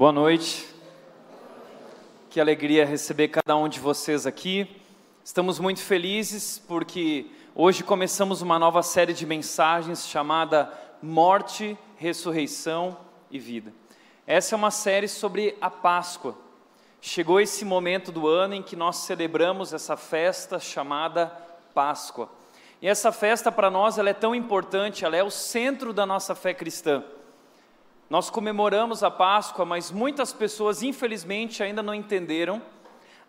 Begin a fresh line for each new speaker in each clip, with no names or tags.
Boa noite. Que alegria receber cada um de vocês aqui. Estamos muito felizes porque hoje começamos uma nova série de mensagens chamada Morte, Ressurreição e Vida. Essa é uma série sobre a Páscoa. Chegou esse momento do ano em que nós celebramos essa festa chamada Páscoa. E essa festa para nós ela é tão importante, ela é o centro da nossa fé cristã. Nós comemoramos a Páscoa, mas muitas pessoas, infelizmente, ainda não entenderam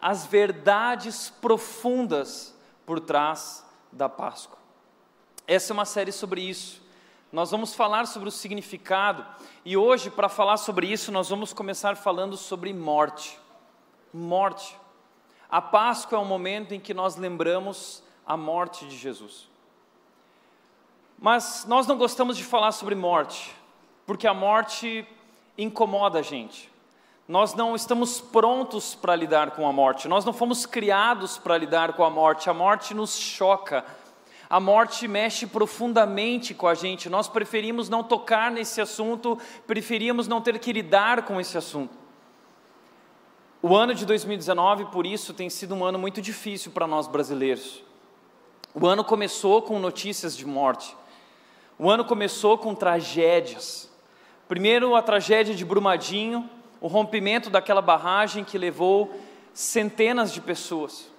as verdades profundas por trás da Páscoa. Essa é uma série sobre isso. Nós vamos falar sobre o significado, e hoje, para falar sobre isso, nós vamos começar falando sobre morte. Morte. A Páscoa é o momento em que nós lembramos a morte de Jesus. Mas nós não gostamos de falar sobre morte, porque a morte incomoda a gente. Nós não estamos prontos para lidar com a morte, nós não fomos criados para lidar com a morte, a morte nos choca, a morte mexe profundamente com a gente, nós preferimos não tocar nesse assunto, preferimos não ter que lidar com esse assunto. O ano de 2019, por isso, tem sido um ano muito difícil para nós brasileiros. O ano começou com notícias de morte, o ano começou com tragédias. Primeiro, a tragédia de Brumadinho, o rompimento daquela barragem que levou centenas de pessoas.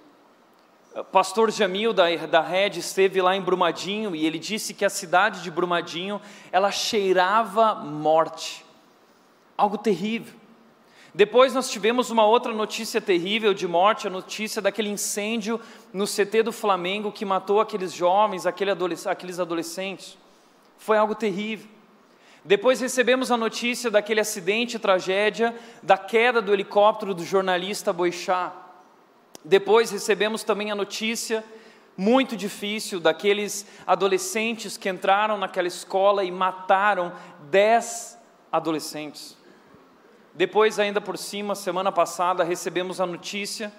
O pastor Jamil da, da Rede esteve lá em Brumadinho e ele disse que a cidade de Brumadinho ela cheirava morte, algo terrível. Depois nós tivemos uma outra notícia terrível de morte, a notícia daquele incêndio no CT do Flamengo que matou aqueles jovens, aqueles adolescentes. Foi algo terrível. Depois recebemos a notícia daquele acidente, tragédia, da queda do helicóptero do jornalista Boixá. Depois recebemos também a notícia muito difícil daqueles adolescentes que entraram naquela escola e mataram dez adolescentes. Depois, ainda por cima, semana passada, recebemos a notícia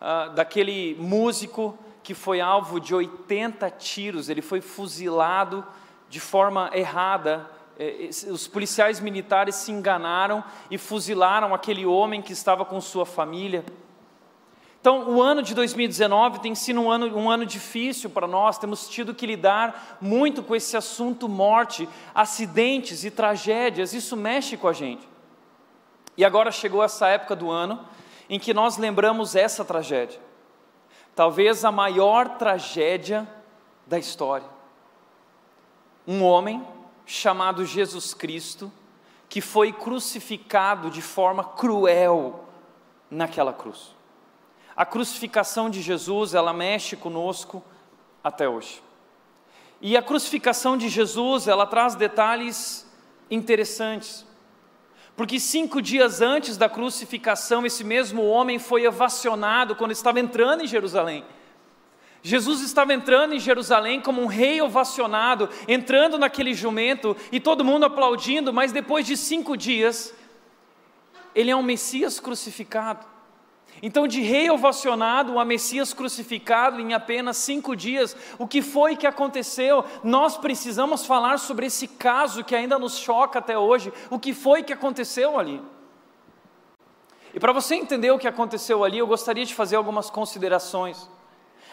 uh, daquele músico que foi alvo de 80 tiros, ele foi fuzilado de forma errada os policiais militares se enganaram e fuzilaram aquele homem que estava com sua família. Então, o ano de 2019 tem sido um ano, um ano difícil para nós, temos tido que lidar muito com esse assunto morte, acidentes e tragédias, isso mexe com a gente. E agora chegou essa época do ano em que nós lembramos essa tragédia, talvez a maior tragédia da história. Um homem chamado Jesus Cristo, que foi crucificado de forma cruel naquela cruz. A crucificação de Jesus, ela mexe conosco até hoje. E a crucificação de Jesus, ela traz detalhes interessantes. Porque cinco dias antes da crucificação, esse mesmo homem foi ovacionado quando estava entrando em Jerusalém. Jesus estava entrando em Jerusalém como um rei ovacionado, entrando naquele jumento e todo mundo aplaudindo, mas depois de cinco dias, ele é um Messias crucificado. Então, de rei ovacionado a Messias crucificado em apenas cinco dias, o que foi que aconteceu? Nós precisamos falar sobre esse caso que ainda nos choca até hoje. O que foi que aconteceu ali? E para você entender o que aconteceu ali, eu gostaria de fazer algumas considerações.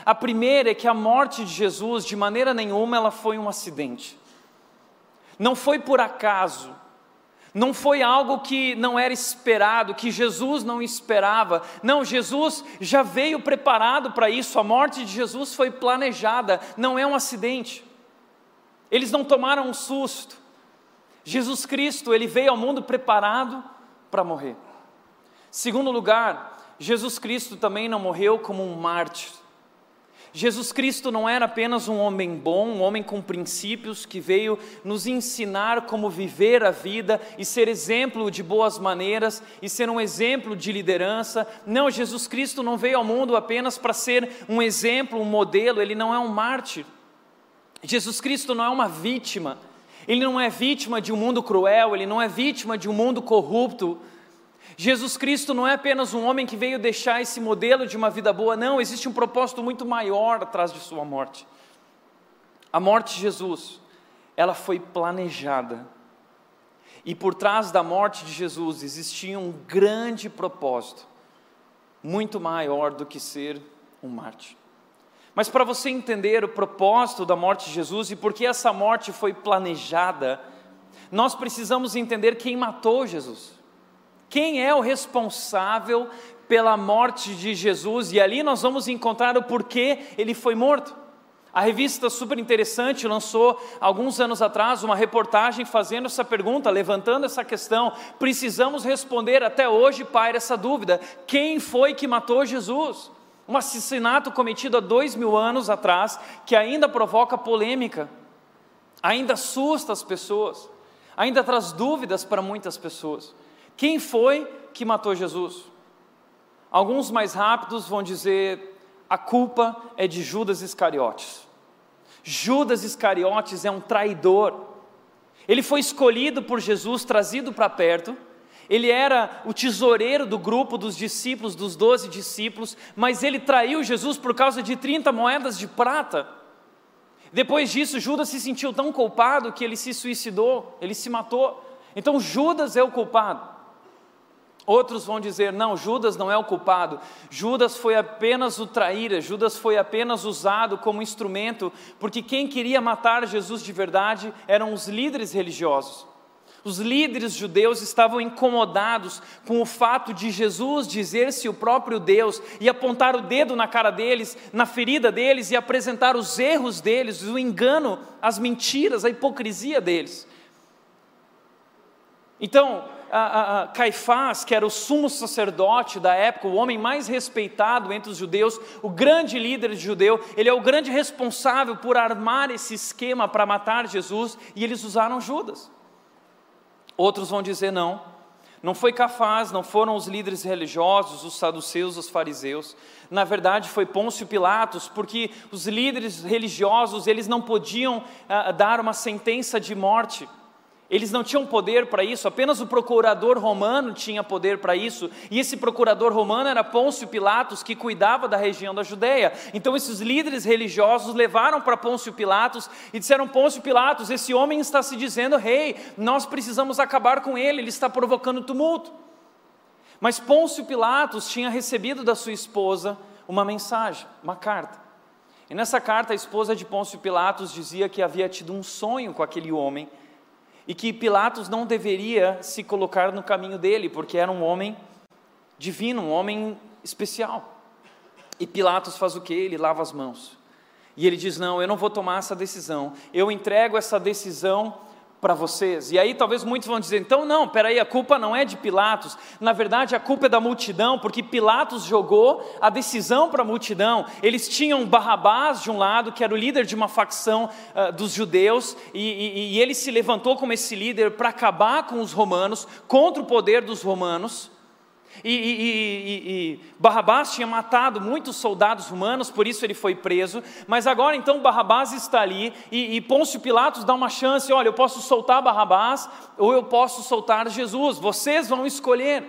A primeira é que a morte de Jesus, de maneira nenhuma, ela foi um acidente. Não foi por acaso. Não foi algo que não era esperado, que Jesus não esperava. Não, Jesus já veio preparado para isso. A morte de Jesus foi planejada, não é um acidente. Eles não tomaram um susto. Jesus Cristo, ele veio ao mundo preparado para morrer. Segundo lugar, Jesus Cristo também não morreu como um mártir. Jesus Cristo não era apenas um homem bom, um homem com princípios que veio nos ensinar como viver a vida e ser exemplo de boas maneiras e ser um exemplo de liderança. Não, Jesus Cristo não veio ao mundo apenas para ser um exemplo, um modelo, ele não é um mártir. Jesus Cristo não é uma vítima. Ele não é vítima de um mundo cruel, ele não é vítima de um mundo corrupto. Jesus Cristo não é apenas um homem que veio deixar esse modelo de uma vida boa, não, existe um propósito muito maior atrás de sua morte. A morte de Jesus, ela foi planejada. E por trás da morte de Jesus existia um grande propósito, muito maior do que ser um mártir. Mas para você entender o propósito da morte de Jesus e por que essa morte foi planejada, nós precisamos entender quem matou Jesus. Quem é o responsável pela morte de Jesus? E ali nós vamos encontrar o porquê ele foi morto. A revista Super Interessante lançou alguns anos atrás uma reportagem fazendo essa pergunta, levantando essa questão. Precisamos responder até hoje, Pai, essa dúvida: quem foi que matou Jesus? Um assassinato cometido há dois mil anos atrás, que ainda provoca polêmica, ainda assusta as pessoas, ainda traz dúvidas para muitas pessoas. Quem foi que matou Jesus? Alguns mais rápidos vão dizer: a culpa é de Judas Iscariotes. Judas Iscariotes é um traidor. Ele foi escolhido por Jesus, trazido para perto. Ele era o tesoureiro do grupo dos discípulos, dos doze discípulos, mas ele traiu Jesus por causa de 30 moedas de prata. Depois disso, Judas se sentiu tão culpado que ele se suicidou, ele se matou. Então, Judas é o culpado. Outros vão dizer: não, Judas não é o culpado, Judas foi apenas o traíra, Judas foi apenas usado como instrumento, porque quem queria matar Jesus de verdade eram os líderes religiosos. Os líderes judeus estavam incomodados com o fato de Jesus dizer-se o próprio Deus e apontar o dedo na cara deles, na ferida deles e apresentar os erros deles, o engano, as mentiras, a hipocrisia deles. Então, a, a, Caifás, que era o sumo sacerdote da época, o homem mais respeitado entre os judeus, o grande líder judeu, ele é o grande responsável por armar esse esquema para matar Jesus, e eles usaram Judas. Outros vão dizer não, não foi Cafaz, não foram os líderes religiosos, os saduceus, os fariseus. Na verdade, foi Pôncio Pilatos, porque os líderes religiosos, eles não podiam ah, dar uma sentença de morte. Eles não tinham poder para isso, apenas o procurador romano tinha poder para isso, e esse procurador romano era Pôncio Pilatos, que cuidava da região da Judéia. Então, esses líderes religiosos levaram para Pôncio Pilatos e disseram: Pôncio Pilatos, esse homem está se dizendo rei, nós precisamos acabar com ele, ele está provocando tumulto. Mas Pôncio Pilatos tinha recebido da sua esposa uma mensagem, uma carta. E nessa carta, a esposa de Pôncio Pilatos dizia que havia tido um sonho com aquele homem e que Pilatos não deveria se colocar no caminho dele, porque era um homem divino, um homem especial. E Pilatos faz o que? Ele lava as mãos. E ele diz: Não, eu não vou tomar essa decisão, eu entrego essa decisão para vocês. E aí talvez muitos vão dizer: então não, peraí, a culpa não é de Pilatos, na verdade a culpa é da multidão, porque Pilatos jogou a decisão para a multidão. Eles tinham Barrabás de um lado, que era o líder de uma facção uh, dos judeus, e, e, e ele se levantou como esse líder para acabar com os romanos, contra o poder dos romanos. E, e, e, e, Barrabás tinha matado muitos soldados romanos, por isso ele foi preso. Mas agora então Barrabás está ali e, Pôncio Pilatos dá uma chance: olha, eu posso soltar Barrabás ou eu posso soltar Jesus, vocês vão escolher.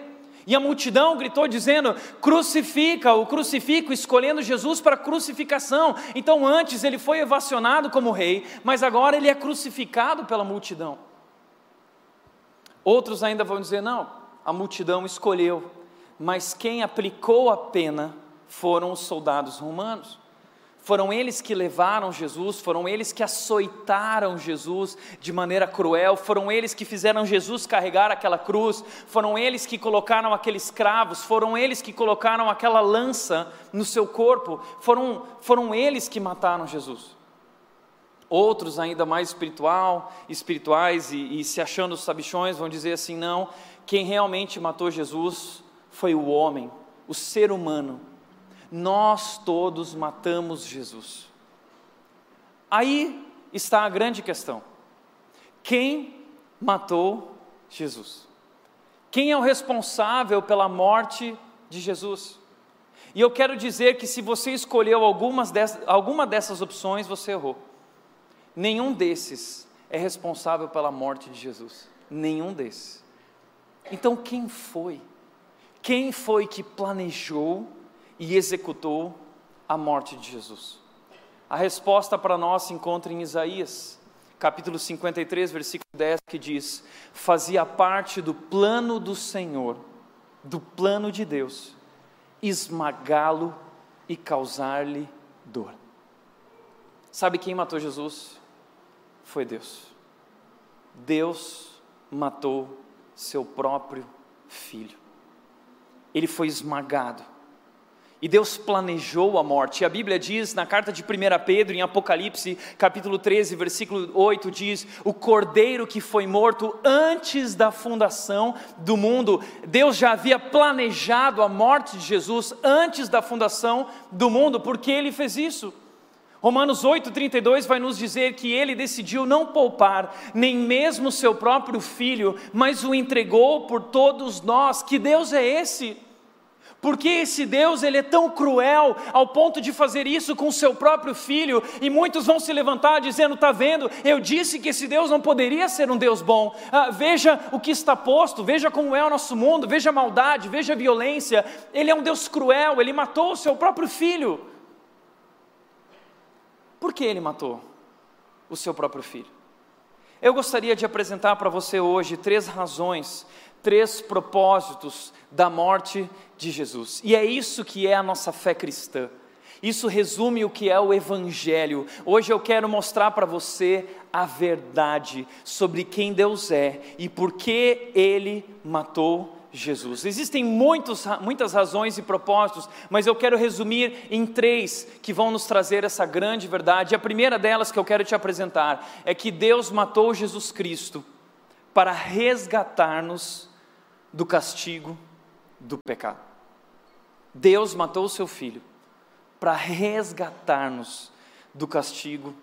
E a multidão gritou dizendo: crucifica, o crucifico, escolhendo Jesus para crucificação. Então antes ele foi evacionado como rei, mas agora ele é crucificado pela multidão. Outros ainda vão dizer: não, a multidão escolheu, mas quem aplicou a pena foram os soldados romanos. Foram eles que levaram Jesus, foram eles que açoitaram Jesus de maneira cruel, foram eles que fizeram Jesus carregar aquela cruz, foram eles que colocaram aqueles cravos, foram eles que colocaram aquela lança no seu corpo, foram, foram eles que mataram Jesus. Outros, ainda mais espiritual, espirituais e, e se achando sabichões, vão dizer assim: não, quem realmente matou Jesus foi o homem, o ser humano. Nós todos matamos Jesus. Aí está a grande questão: quem matou Jesus? Quem é o responsável pela morte de Jesus? E eu quero dizer que se você escolheu algumas dessas, alguma dessas opções, você errou. Nenhum desses é responsável pela morte de Jesus. Nenhum desses. Então, quem foi? Quem foi que planejou e executou a morte de Jesus? A resposta para nós se encontra em Isaías, capítulo 53, versículo 10, que diz: Fazia parte do plano do Senhor, do plano de Deus, esmagá-lo e causar-lhe dor. Sabe quem matou Jesus? Foi Deus. Deus matou seu próprio filho. Ele foi esmagado e Deus planejou a morte. E a Bíblia diz na carta de 1 Pedro, em Apocalipse, capítulo 13, versículo 8, diz: O cordeiro que foi morto antes da fundação do mundo. Deus já havia planejado a morte de Jesus antes da fundação do mundo, porque ele fez isso. Romanos 8,32 vai nos dizer que ele decidiu não poupar nem mesmo seu próprio filho, mas o entregou por todos nós. Que Deus é esse? Porque esse Deus ele é tão cruel ao ponto de fazer isso com seu próprio filho? E muitos vão se levantar dizendo: "Tá vendo? Eu disse que esse Deus não poderia ser um Deus bom. Ah, veja o que está posto, veja como é o nosso mundo, veja a maldade, veja a violência. Ele é um Deus cruel. Ele matou o seu próprio filho. Por que ele matou o seu próprio filho? Eu gostaria de apresentar para você hoje três razões, três propósitos da morte de Jesus. E é isso que é a nossa fé cristã. Isso resume o que é o Evangelho. Hoje eu quero mostrar para você a verdade sobre quem Deus é e por que Ele matou Jesus. Existem muitos, muitas razões e propósitos, mas eu quero resumir em três que vão nos trazer essa grande verdade. A primeira delas que eu quero te apresentar é que Deus matou Jesus Cristo para resgatar-nos do castigo do pecado. Deus matou o seu filho para resgatar-nos do castigo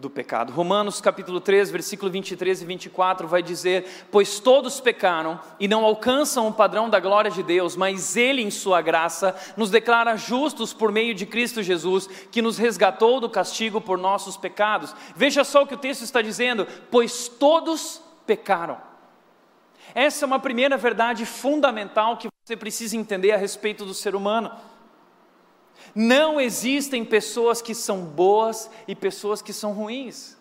do pecado. Romanos capítulo 3, versículo 23 e 24 vai dizer: Pois todos pecaram e não alcançam o padrão da glória de Deus, mas Ele, em Sua graça, nos declara justos por meio de Cristo Jesus, que nos resgatou do castigo por nossos pecados. Veja só o que o texto está dizendo: Pois todos pecaram. Essa é uma primeira verdade fundamental que você precisa entender a respeito do ser humano. Não existem pessoas que são boas e pessoas que são ruins.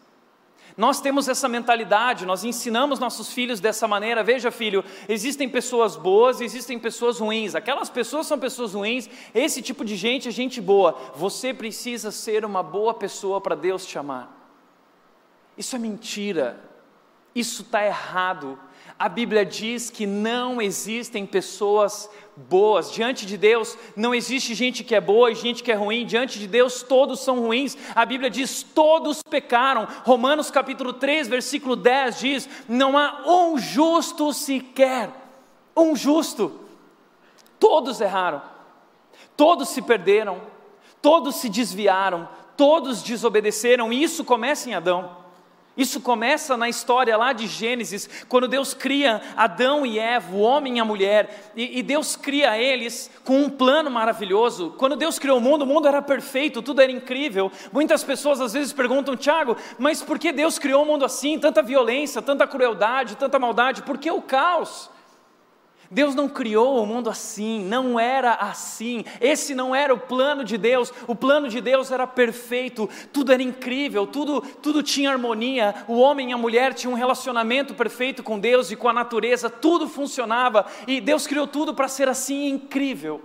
Nós temos essa mentalidade, nós ensinamos nossos filhos dessa maneira. Veja, filho, existem pessoas boas e existem pessoas ruins. Aquelas pessoas são pessoas ruins, esse tipo de gente é gente boa. Você precisa ser uma boa pessoa para Deus te amar. Isso é mentira, isso está errado a Bíblia diz que não existem pessoas boas. Diante de Deus não existe gente que é boa e gente que é ruim. Diante de Deus todos são ruins. A Bíblia diz: todos pecaram. Romanos capítulo 3, versículo 10 diz: não há um justo sequer. Um justo. Todos erraram. Todos se perderam. Todos se desviaram. Todos desobedeceram. E isso começa em Adão. Isso começa na história lá de Gênesis, quando Deus cria Adão e Eva, o homem e a mulher, e, e, Deus cria eles com um plano maravilhoso. Quando Deus criou o mundo, o mundo era perfeito, tudo era incrível. Muitas pessoas às vezes perguntam, Tiago, mas por que Deus criou o mundo assim? Tanta violência, tanta crueldade, tanta maldade, por que o caos? Deus não criou o mundo assim, não era assim. Esse não era o plano de Deus. O plano de Deus era perfeito, tudo era incrível, tudo, tudo tinha harmonia. O homem e a mulher tinham um relacionamento perfeito com Deus e com a natureza, tudo funcionava. E Deus criou tudo para ser assim incrível.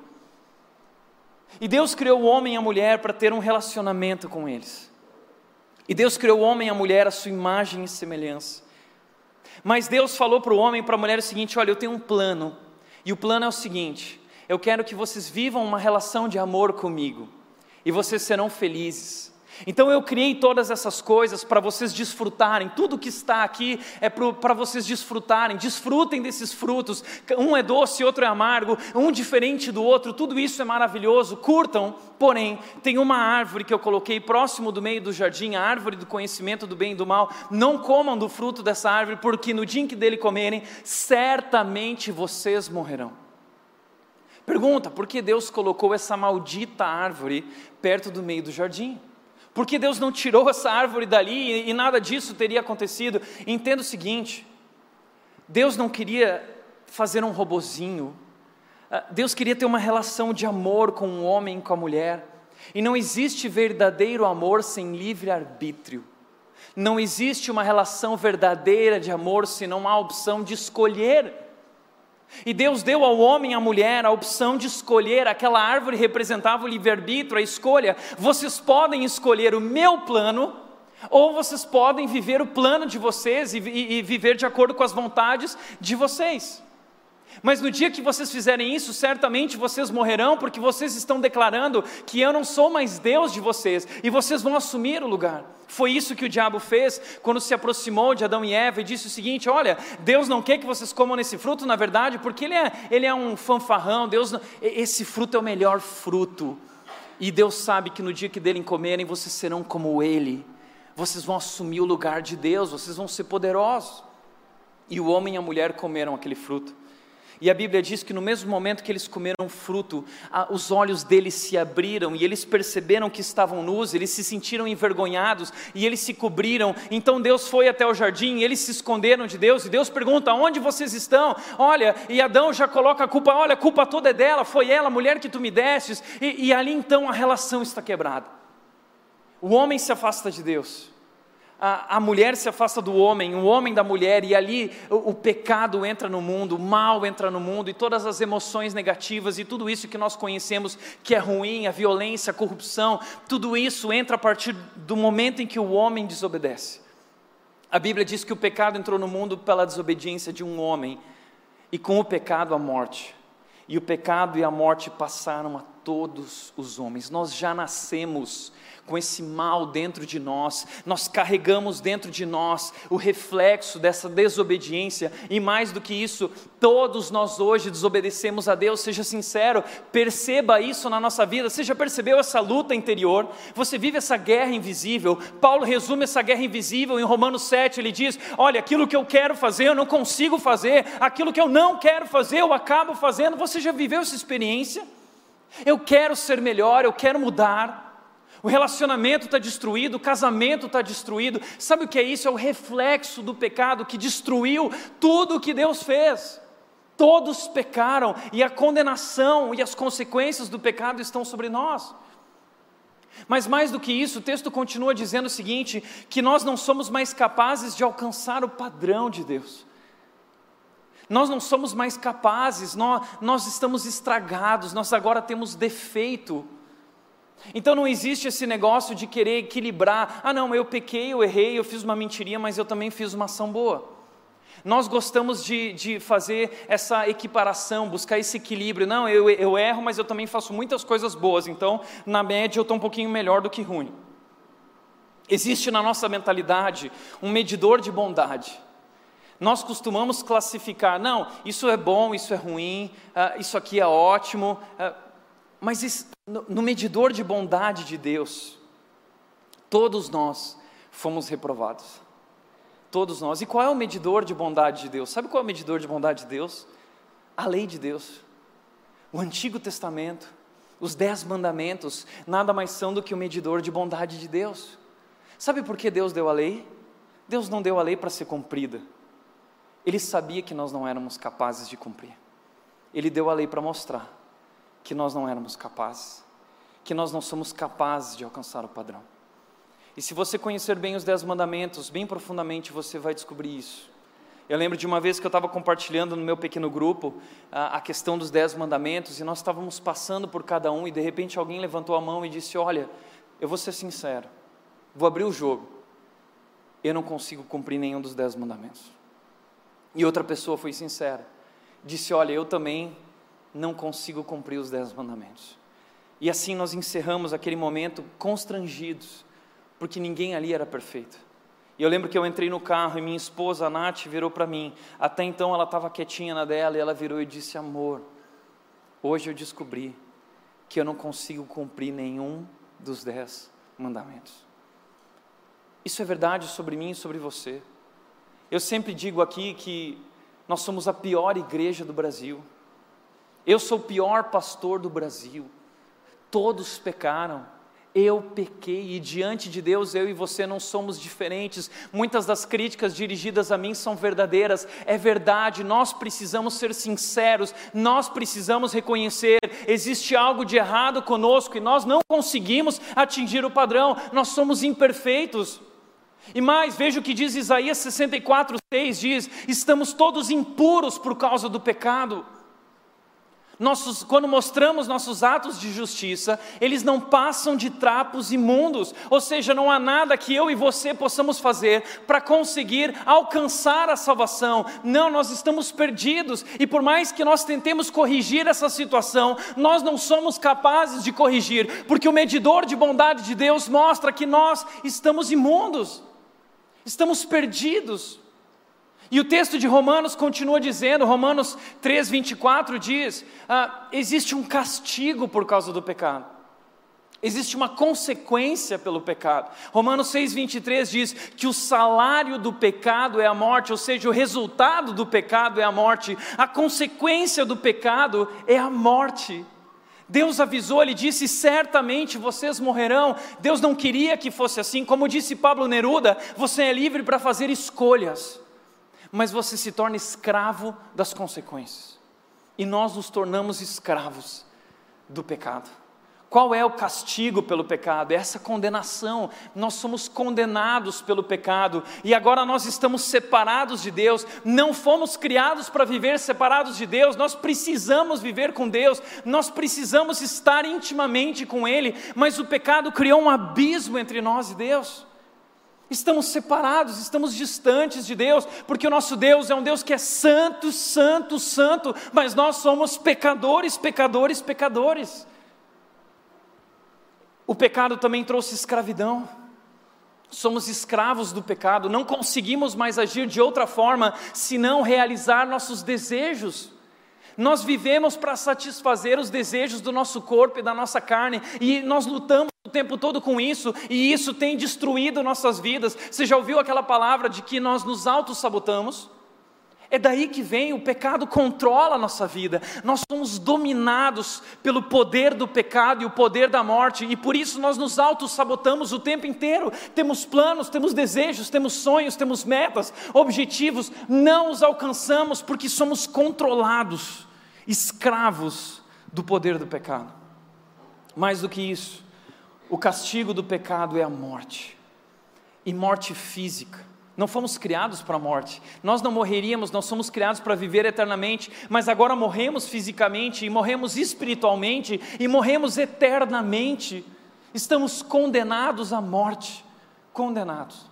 E Deus criou o homem e a mulher para ter um relacionamento com eles. E Deus criou o homem e a mulher à sua imagem e semelhança. Mas Deus falou para o homem e para a mulher o seguinte: olha, eu tenho um plano, e o plano é o seguinte: eu quero que vocês vivam uma relação de amor comigo, e vocês serão felizes. Então eu criei todas essas coisas para vocês desfrutarem, tudo que está aqui é para vocês desfrutarem, desfrutem desses frutos, um é doce, outro é amargo, um diferente do outro, tudo isso é maravilhoso, curtam, porém, tem uma árvore que eu coloquei próximo do meio do jardim, a árvore do conhecimento do bem e do mal, não comam do fruto dessa árvore, porque no dia em que dele comerem, certamente vocês morrerão. Pergunta, por que Deus colocou essa maldita árvore perto do meio do jardim? Porque Deus não tirou essa árvore dali e, nada disso teria acontecido. Entenda o seguinte: Deus não queria fazer um robozinho. Ah, Deus queria ter uma relação de amor com o homem e com a mulher. E não existe verdadeiro amor sem livre arbítrio. Não existe uma relação verdadeira de amor se não há opção de escolher. E Deus deu ao homem e à mulher a opção de escolher, aquela árvore representava o livre-arbítrio, a escolha. Vocês podem escolher o meu plano, ou vocês podem viver o plano de vocês e, e, e viver de acordo com as vontades de vocês. Mas no dia que vocês fizerem isso, certamente vocês morrerão, porque vocês estão declarando que eu não sou mais Deus de vocês, e vocês vão assumir o lugar. Foi isso que o diabo fez quando se aproximou de Adão e Eva e disse o seguinte: Olha, Deus não quer que vocês comam nesse fruto, na verdade, porque ele é, ele é um fanfarrão, Deus não, esse fruto é o melhor fruto. E Deus sabe que no dia que dele comerem, vocês serão como ele, vocês vão assumir o lugar de Deus, vocês vão ser poderosos. E o homem e a mulher comeram aquele fruto. E a Bíblia diz que no mesmo momento que eles comeram fruto, os olhos deles se abriram e eles perceberam que estavam nus, eles se sentiram envergonhados e eles se cobriram. Então Deus foi até o jardim, e eles se esconderam de Deus e Deus pergunta: Onde vocês estão? Olha, e Adão já coloca a culpa: Olha, a culpa toda é dela, foi ela, a mulher que tu me destes. E, e ali então a relação está quebrada. O homem se afasta de Deus a, a, mulher se afasta do homem, o homem da mulher, e ali o, o, pecado entra no mundo, o mal entra no mundo, e todas as emoções negativas e tudo isso que nós conhecemos que é ruim, a violência, a corrupção, tudo isso entra a partir do momento em que o homem desobedece. A Bíblia diz que o pecado entrou no mundo pela desobediência de um homem, e com o pecado a morte. E o pecado e a morte passaram a todos os homens. Nós já nascemos com esse mal dentro de nós, nós carregamos dentro de nós o reflexo dessa desobediência, e mais do que isso, todos nós hoje desobedecemos a Deus, seja sincero, perceba isso na nossa vida, você já percebeu essa luta interior? Você vive essa guerra invisível, Paulo resume essa guerra invisível em Romanos 7, ele diz: Olha, aquilo que eu quero fazer eu não consigo fazer, aquilo que eu não quero fazer eu acabo fazendo, você já viveu essa experiência? Eu quero ser melhor, eu quero mudar, o relacionamento está destruído, o casamento está destruído. Sabe o que é isso? É o reflexo do pecado que destruiu tudo o que Deus fez. Todos pecaram e a condenação e as consequências do pecado estão sobre nós. Mas mais do que isso, o texto continua dizendo o seguinte: que nós não somos mais capazes de alcançar o padrão de Deus. Nós não somos mais capazes, nós, nós estamos estragados, nós agora temos defeito. Então não existe esse negócio de querer equilibrar. Ah, não, eu pequei, eu errei, eu fiz uma mentirinha, mas eu também fiz uma ação boa. Nós gostamos de, de fazer essa equiparação, buscar esse equilíbrio. Não, eu, eu erro, mas eu também faço muitas coisas boas, então, na média, eu estou um pouquinho melhor do que ruim. Existe na nossa mentalidade um medidor de bondade. Nós costumamos classificar, não, isso é bom, isso é ruim, uh, isso aqui é ótimo. Uh, mas isso, no, medidor de bondade de Deus, todos nós fomos reprovados. Todos nós. E qual é o medidor de bondade de Deus? Sabe qual é o medidor de bondade de Deus? A lei de Deus. O Antigo Testamento, os dez mandamentos, nada mais são do que o medidor de bondade de Deus. Sabe por que Deus deu a lei? Deus não deu a lei para ser cumprida. Ele sabia que nós não éramos capazes de cumprir. Ele deu a lei para mostrar que nós não éramos capazes, que nós não somos capazes de alcançar o padrão. E se você conhecer bem os Dez Mandamentos, bem profundamente, você vai descobrir isso. Eu lembro de uma vez que eu estava compartilhando no meu pequeno grupo a, a questão dos Dez Mandamentos e nós estávamos passando por cada um e de repente alguém levantou a mão e disse: Olha, eu vou ser sincero, vou abrir o jogo. Eu não consigo cumprir nenhum dos Dez Mandamentos. E outra pessoa foi sincera, disse: Olha, eu também não consigo cumprir os dez mandamentos. E assim nós encerramos aquele momento constrangidos, porque ninguém ali era perfeito. E eu lembro que eu entrei no carro e minha esposa, a Nath, virou para mim. Até então ela estava quietinha na dela e ela virou e disse: Amor, hoje eu descobri que eu não consigo cumprir nenhum dos dez mandamentos. Isso é verdade sobre mim e sobre você. Eu sempre digo aqui que nós somos a pior igreja do Brasil. Eu sou o pior pastor do Brasil. Todos pecaram. Eu pequei e diante de Deus eu e você não somos diferentes. Muitas das críticas dirigidas a mim são verdadeiras. É verdade, nós precisamos ser sinceros, nós precisamos reconhecer existe algo de errado conosco e nós não conseguimos atingir o padrão. Nós somos imperfeitos. E mais, veja o que diz Isaías 64, 6: diz: estamos todos impuros por causa do pecado. Nossos, quando mostramos nossos atos de justiça, eles não passam de trapos imundos, ou seja, não há nada que eu e você possamos fazer para conseguir alcançar a salvação. Não, nós estamos perdidos, e por mais que nós tentemos corrigir essa situação, nós não somos capazes de corrigir, porque o medidor de bondade de Deus mostra que nós estamos imundos, estamos perdidos. E o texto de Romanos continua dizendo, Romanos 3, 24 diz: ah, existe um castigo por causa do pecado, existe uma consequência pelo pecado. Romanos 6, 23 diz que o salário do pecado é a morte, ou seja, o resultado do pecado é a morte, a consequência do pecado é a morte. Deus avisou, ele disse: certamente vocês morrerão. Deus não queria que fosse assim, como disse Pablo Neruda: você é livre para fazer escolhas mas você se torna escravo das consequências. E nós nos tornamos escravos do pecado. Qual é o castigo pelo pecado? É essa condenação. Nós somos condenados pelo pecado e agora nós estamos separados de Deus. Não fomos criados para viver separados de Deus. Nós precisamos viver com Deus. Nós precisamos estar intimamente com Ele. Mas o pecado criou um abismo entre nós e Deus. Estamos separados, estamos distantes de Deus, porque o nosso Deus é um Deus que é santo, santo, santo, mas nós somos pecadores, pecadores, pecadores. O pecado também trouxe escravidão. Somos escravos do pecado, não conseguimos mais agir de outra forma senão realizar nossos desejos. Nós vivemos para satisfazer os desejos do nosso corpo e da nossa carne, e nós lutamos o tempo todo com isso, e isso tem destruído nossas vidas. Você já ouviu aquela palavra de que nós nos auto-sabotamos? É daí que vem o pecado controla a nossa vida. Nós somos dominados pelo poder do pecado e o poder da morte, e por isso nós nos auto-sabotamos o tempo inteiro. Temos planos, temos desejos, temos sonhos, temos metas, objetivos, não os alcançamos porque somos controlados, escravos do poder do pecado. Mais do que isso, o castigo do pecado é a morte, e morte física. Não fomos criados para a morte. Nós não morreríamos, nós somos criados para viver eternamente, mas agora morremos fisicamente e morremos espiritualmente e morremos eternamente. Estamos condenados à morte, condenados.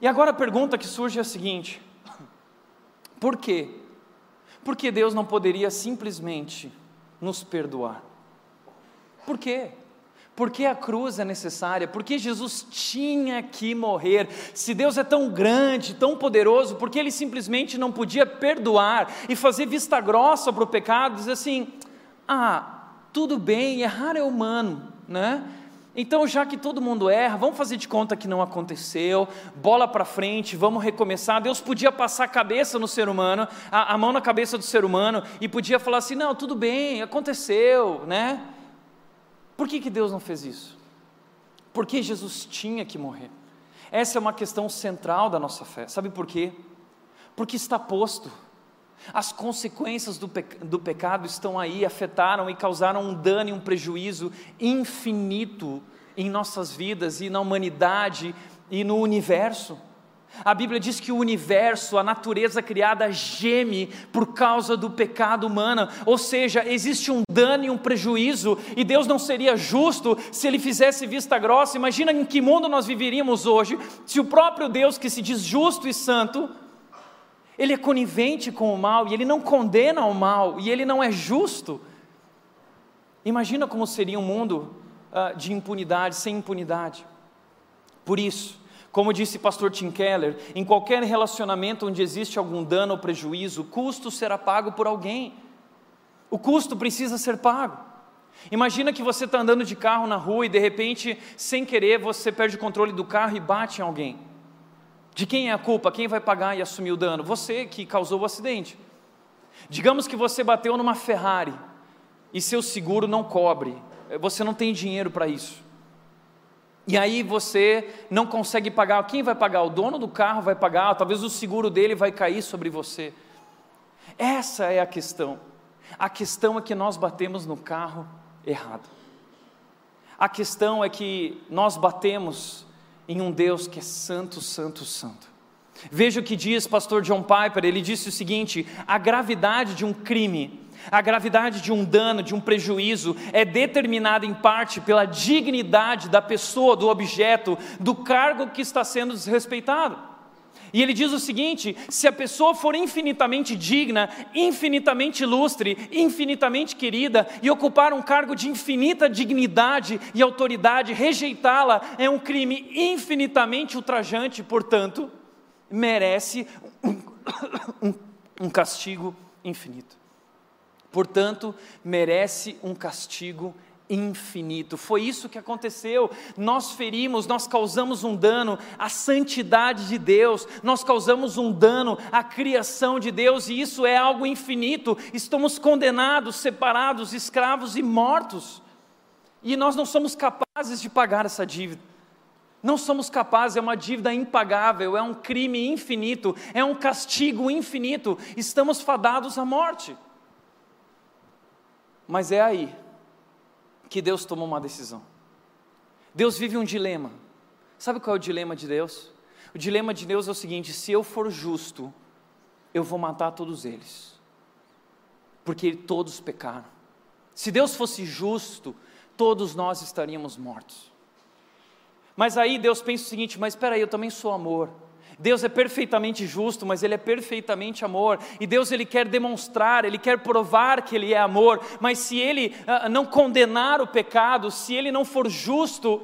E agora a pergunta que surge é a seguinte: por quê? Porque Deus não poderia simplesmente nos perdoar? Por quê? Por que a cruz é necessária? Por que Jesus tinha que morrer? Se Deus é tão grande, tão poderoso, por que ele simplesmente não podia perdoar e fazer vista grossa para o pecado, dizer assim: ah, tudo bem, errar é humano, né? Então, já que todo mundo erra, vamos fazer de conta que não aconteceu, bola para frente, vamos recomeçar. Deus podia passar a cabeça no ser humano, a, a mão na cabeça do ser humano, e podia falar assim: não, tudo bem, aconteceu, né? Por que, que Deus não fez isso? Porque Jesus tinha que morrer. Essa é uma questão central da nossa fé. Sabe por quê? Porque está posto. As consequências do, do pecado estão aí, afetaram e causaram um dano e um prejuízo infinito em nossas vidas e na humanidade e no universo. A Bíblia diz que o universo, a natureza criada, geme por causa do pecado humano, ou seja, existe um dano e um prejuízo, e Deus não seria justo se ele fizesse vista grossa. Imagina em que mundo nós viveríamos hoje se o próprio Deus, que se diz justo e santo, ele é conivente com o mal e ele não condena o mal e ele não é justo. Imagina como seria um mundo uh, de impunidade, sem impunidade. Por isso, como disse pastor Tim Keller, em qualquer relacionamento onde existe algum dano ou prejuízo, o custo será pago por alguém. O custo precisa ser pago. Imagina que você está andando de carro na rua e de repente, sem querer, você perde o controle do carro e bate em alguém. De quem é a culpa? Quem vai pagar e assumir o dano? Você que causou o acidente. Digamos que você bateu numa Ferrari e seu seguro não cobre, você não tem dinheiro para isso. E aí você não consegue pagar. Quem vai pagar? O dono do carro vai pagar, talvez o seguro dele vai cair sobre você. Essa é a questão. A questão é que nós batemos no carro errado. A questão é que nós batemos em um Deus que é santo, santo, santo. Veja o que diz pastor John Piper, ele disse o seguinte: a gravidade de um crime, a gravidade de um dano, de um prejuízo, é determinada em parte pela dignidade da pessoa, do objeto, do cargo que está sendo desrespeitado. E ele diz o seguinte: se a pessoa for infinitamente digna, infinitamente ilustre, infinitamente querida e ocupar um cargo de infinita dignidade e autoridade, rejeitá-la é um crime infinitamente ultrajante, portanto, merece um, um, castigo infinito. Portanto, merece um castigo infinito. Foi isso que aconteceu. Nós ferimos, nós causamos um dano à santidade de Deus, nós causamos um dano à criação de Deus, e isso é algo infinito. Estamos condenados, separados, escravos e mortos. E nós não somos capazes de pagar essa dívida. Não somos capazes, é uma dívida impagável, é um crime infinito, é um castigo infinito. Estamos fadados à morte. Mas é aí que Deus tomou uma decisão. Deus vive um dilema. Sabe qual é o dilema de Deus? O dilema de Deus é o seguinte: se eu for justo, eu vou matar todos eles, porque todos pecaram. Se Deus fosse justo, todos nós estaríamos mortos. Mas aí Deus pensa o seguinte: mas espera aí, eu também sou amor. Deus é perfeitamente justo, mas Ele é perfeitamente amor. E Deus Ele quer demonstrar, Ele quer provar que Ele é amor. Mas se Ele uh, não condenar o pecado, se Ele não for justo,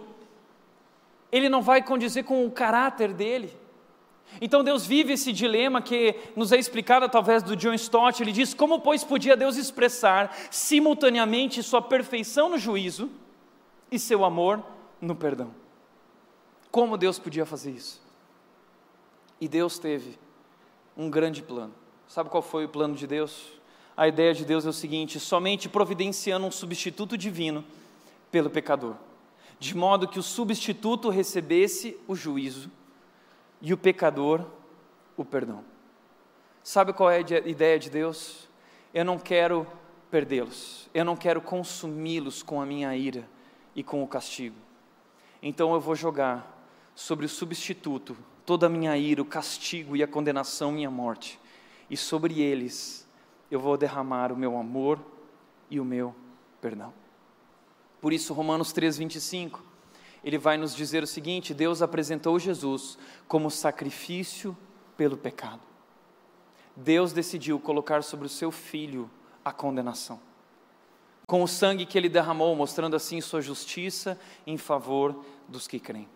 Ele não vai condizer com o caráter dele. Então Deus vive esse dilema que nos é explicado através do John Stott. Ele diz: como pois podia Deus expressar simultaneamente sua perfeição no juízo e seu amor no perdão? Como Deus podia fazer isso? E Deus teve um grande plano. Sabe qual foi o plano de Deus? A ideia de Deus é o seguinte: somente providenciando um substituto divino pelo pecador, de modo que o substituto recebesse o juízo e o pecador o perdão. Sabe qual é a ideia de Deus? Eu não quero perdê-los, eu não quero consumi-los com a minha ira e com o castigo. Então eu vou jogar sobre o substituto toda a minha ira, o castigo e a condenação e a morte, e sobre eles eu vou derramar o meu amor e o meu perdão. Por isso, Romanos 3,25, ele vai nos dizer o seguinte: Deus apresentou Jesus como sacrifício pelo pecado. Deus decidiu colocar sobre o seu filho a condenação. Com o sangue que ele derramou, mostrando assim sua justiça em favor dos que creem.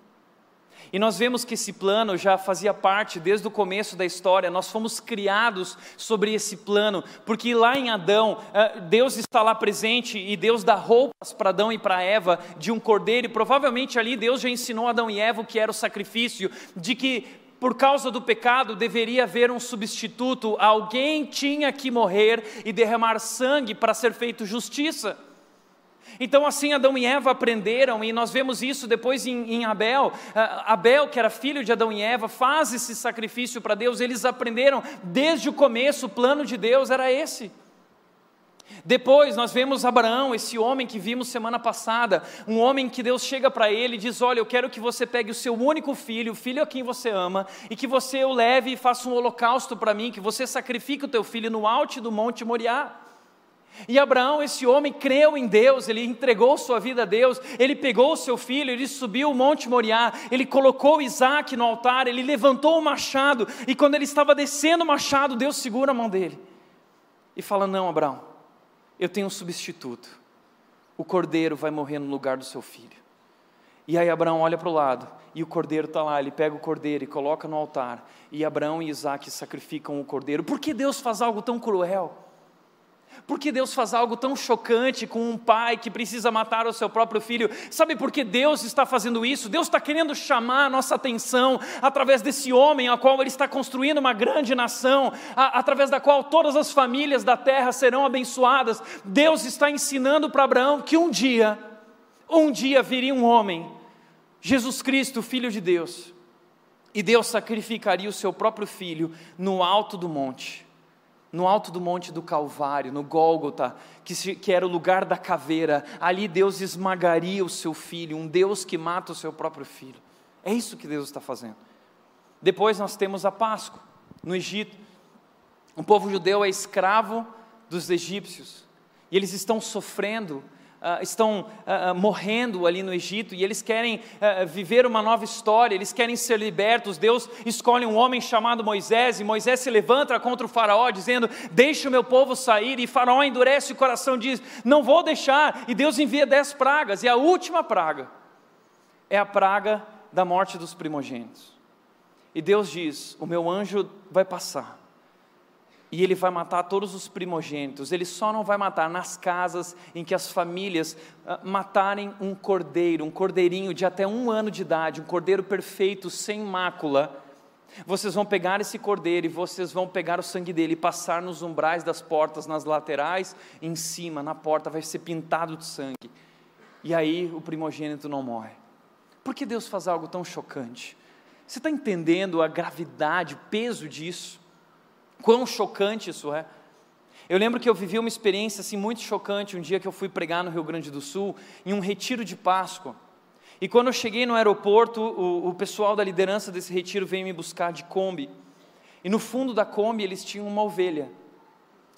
E nós vemos que esse plano já fazia parte desde o começo da história, nós fomos criados sobre esse plano, porque lá em Adão, eh, Deus está lá presente e Deus dá roupas para Adão e para Eva de um cordeiro, e provavelmente ali Deus já ensinou Adão e Eva o que era o sacrifício, de que por causa do pecado deveria haver um substituto, alguém tinha que morrer e derramar sangue para ser feito justiça. Então, assim, Adão e Eva aprenderam, e nós vemos isso depois em, em Abel. Uh, Abel, que era filho de Adão e Eva, faz esse sacrifício para Deus, eles aprenderam desde o começo, o plano de Deus era esse. Depois nós vemos Abraão, esse homem que vimos semana passada, um homem que Deus chega para ele e diz: Olha, eu quero que você pegue o seu único filho, o filho a quem você ama, e que você o leve e faça um holocausto para mim, que você sacrifique o teu filho no alto do monte Moriá. E Abraão, esse homem, creu em Deus, ele entregou sua vida a Deus, ele pegou o seu filho, ele subiu o Monte Moriá, ele colocou Isaac no altar, ele levantou o machado, e quando ele estava descendo o machado, Deus segura a mão dele e fala: Não, Abraão, eu tenho um substituto, o cordeiro vai morrer no lugar do seu filho. E aí Abraão olha para o lado, e o cordeiro está lá, ele pega o cordeiro e coloca no altar, e Abraão e Isaac sacrificam o cordeiro. Por que Deus faz algo tão cruel? Por que Deus faz algo tão chocante com um pai que precisa matar o seu próprio filho? Sabe por que Deus está fazendo isso? Deus está querendo chamar a nossa atenção através desse homem, a qual Ele está construindo uma grande nação, a, através da qual todas as famílias da terra serão abençoadas. Deus está ensinando para Abraão que um dia, um dia viria um homem, Jesus Cristo, Filho de Deus, e Deus sacrificaria o seu próprio filho no alto do monte no alto do monte do Calvário, no Gólgota, que, se, que era o lugar da caveira, ali Deus esmagaria o seu filho, um Deus que mata o seu próprio filho. É isso que Deus está fazendo. Depois nós temos a Páscoa, no Egito. O povo judeu é escravo dos egípcios, e eles estão sofrendo Uh, estão uh, uh, morrendo ali no Egito e eles querem viver uma nova história, eles querem ser libertos. Deus escolhe um homem chamado Moisés e Moisés se levanta contra o Faraó, dizendo: Deixe o meu povo sair. E Faraó endurece o coração, diz: Não vou deixar. E Deus envia dez pragas, e a última praga é a praga da morte dos primogênitos. E Deus diz: O meu anjo vai passar e ele vai matar todos os primogênitos. Ele só não vai matar nas casas em que as famílias uh, matarem um cordeiro, um cordeirinho de até um ano de idade, um cordeiro perfeito, sem mácula. Vocês vão pegar esse cordeiro e vocês vão pegar o sangue dele e passar nos umbrais das portas, nas laterais, em cima, na porta, vai ser pintado de sangue. E aí o primogênito não morre. Por que Deus faz algo tão chocante? Você está entendendo a gravidade, o peso disso? Quão chocante isso é. Eu lembro que eu vivi uma experiência assim muito chocante um dia que eu fui pregar no Rio Grande do Sul, em um retiro de Páscoa. E quando eu cheguei no aeroporto, o, o pessoal da liderança desse retiro veio me buscar de Kombi. E no fundo da Kombi eles tinham uma ovelha.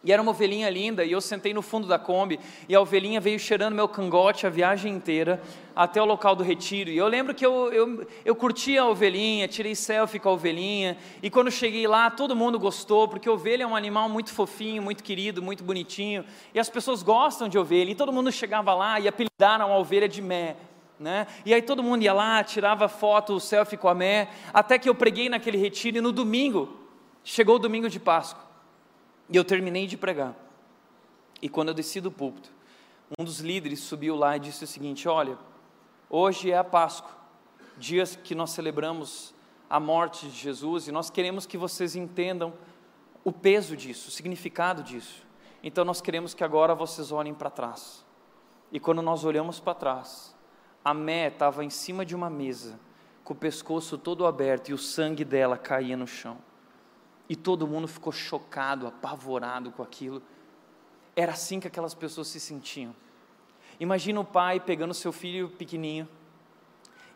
E era uma ovelhinha linda, e eu sentei no fundo da Kombi, e a ovelhinha veio cheirando meu cangote a viagem inteira, até o local do retiro. E eu lembro que eu, eu, eu curti a ovelhinha, tirei selfie com a ovelhinha, e quando cheguei lá, todo mundo gostou, porque ovelha é um animal muito fofinho, muito querido, muito bonitinho, e as pessoas gostam de ovelha, e todo mundo chegava lá e apelidaram a ovelha de Mé. Né? E aí todo mundo ia lá, tirava foto, selfie com a Mé, até que eu preguei naquele retiro, e no domingo, chegou o domingo de Páscoa. E eu terminei de pregar. E quando eu desci do púlpito, um dos líderes subiu lá e disse o seguinte: Olha, hoje é a Páscoa, dias que nós celebramos a morte de Jesus e nós queremos que vocês entendam o peso disso, o significado disso. Então nós queremos que agora vocês olhem para trás. E quando nós olhamos para trás, a Mé estava em cima de uma mesa, com o pescoço todo aberto e o sangue dela caía no chão. E todo mundo ficou chocado, apavorado com aquilo. Era assim que aquelas pessoas se sentiam. Imagina o pai pegando seu filho pequenininho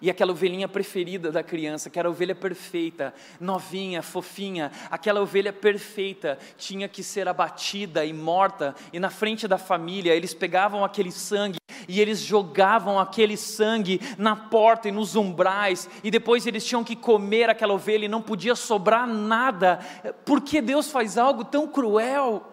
e aquela ovelhinha preferida da criança, que era a ovelha perfeita, novinha, fofinha, aquela ovelha perfeita tinha que ser abatida e morta, e na frente da família eles pegavam aquele sangue e eles jogavam aquele sangue na porta e nos umbrais, e depois eles tinham que comer aquela ovelha e não podia sobrar nada. Por que Deus faz algo tão cruel?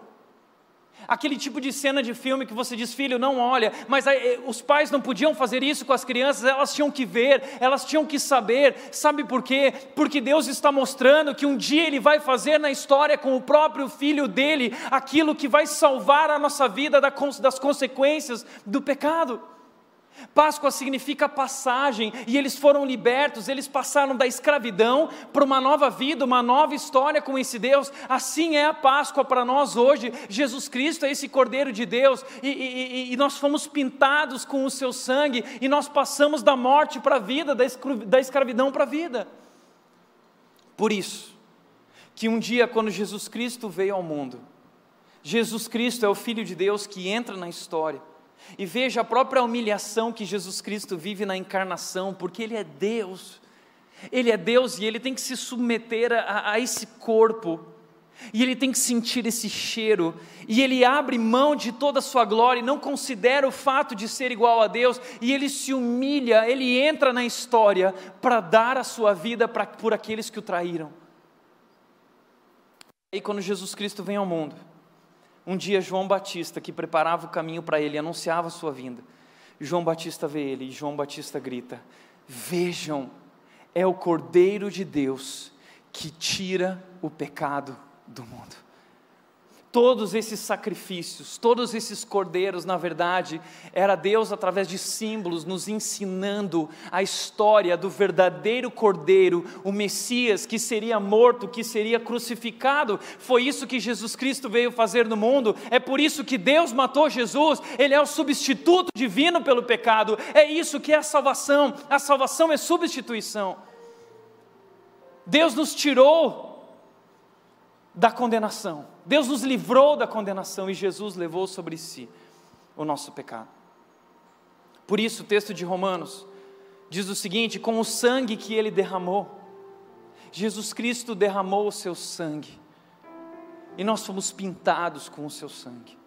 Aquele tipo de cena de filme que você diz, filho, não olha, mas eh, os pais não podiam fazer isso com as crianças, elas tinham que ver, elas tinham que saber, sabe por quê? Porque Deus está mostrando que um dia Ele vai fazer na história com o próprio filho dele aquilo que vai salvar a nossa vida das consequências do pecado. Páscoa significa passagem, e eles foram libertos, eles passaram da escravidão para uma nova vida, uma nova história com esse Deus. Assim é a Páscoa para nós hoje. Jesus Cristo é esse Cordeiro de Deus, e, e, e nós fomos pintados com o seu sangue, e nós passamos da morte para a vida, da escravidão para a vida. Por isso, que um dia, quando Jesus Cristo veio ao mundo, Jesus Cristo é o Filho de Deus que entra na história e veja a própria humilhação que Jesus Cristo vive na encarnação, porque Ele é Deus. Ele é Deus e Ele tem que se submeter a, a esse corpo. E ele tem que sentir esse cheiro, e ele abre mão de toda a sua glória, e não considera o fato de ser igual a Deus, e ele se humilha, ele entra na história para dar a sua vida pra, por aqueles que o traíram. E quando Jesus Cristo vem ao mundo, um dia, João Batista, que preparava o caminho para ele, anunciava a sua vinda. João Batista vê ele e João Batista grita: Vejam, é o Cordeiro de Deus que tira o pecado do mundo. Todos esses sacrifícios, todos esses cordeiros, na verdade, era Deus através de símbolos nos ensinando a história do verdadeiro cordeiro, o Messias que seria morto, que seria crucificado. Foi isso que Jesus Cristo veio fazer no mundo. É por isso que Deus matou Jesus. Ele é o substituto divino pelo pecado. É isso que é a salvação. A salvação é substituição. Deus nos tirou da condenação. Deus nos livrou da condenação e Jesus levou sobre si o nosso pecado. Por isso, o texto de Romanos diz o seguinte: com o sangue que ele derramou, Jesus Cristo derramou o seu sangue, e nós fomos pintados com o seu sangue.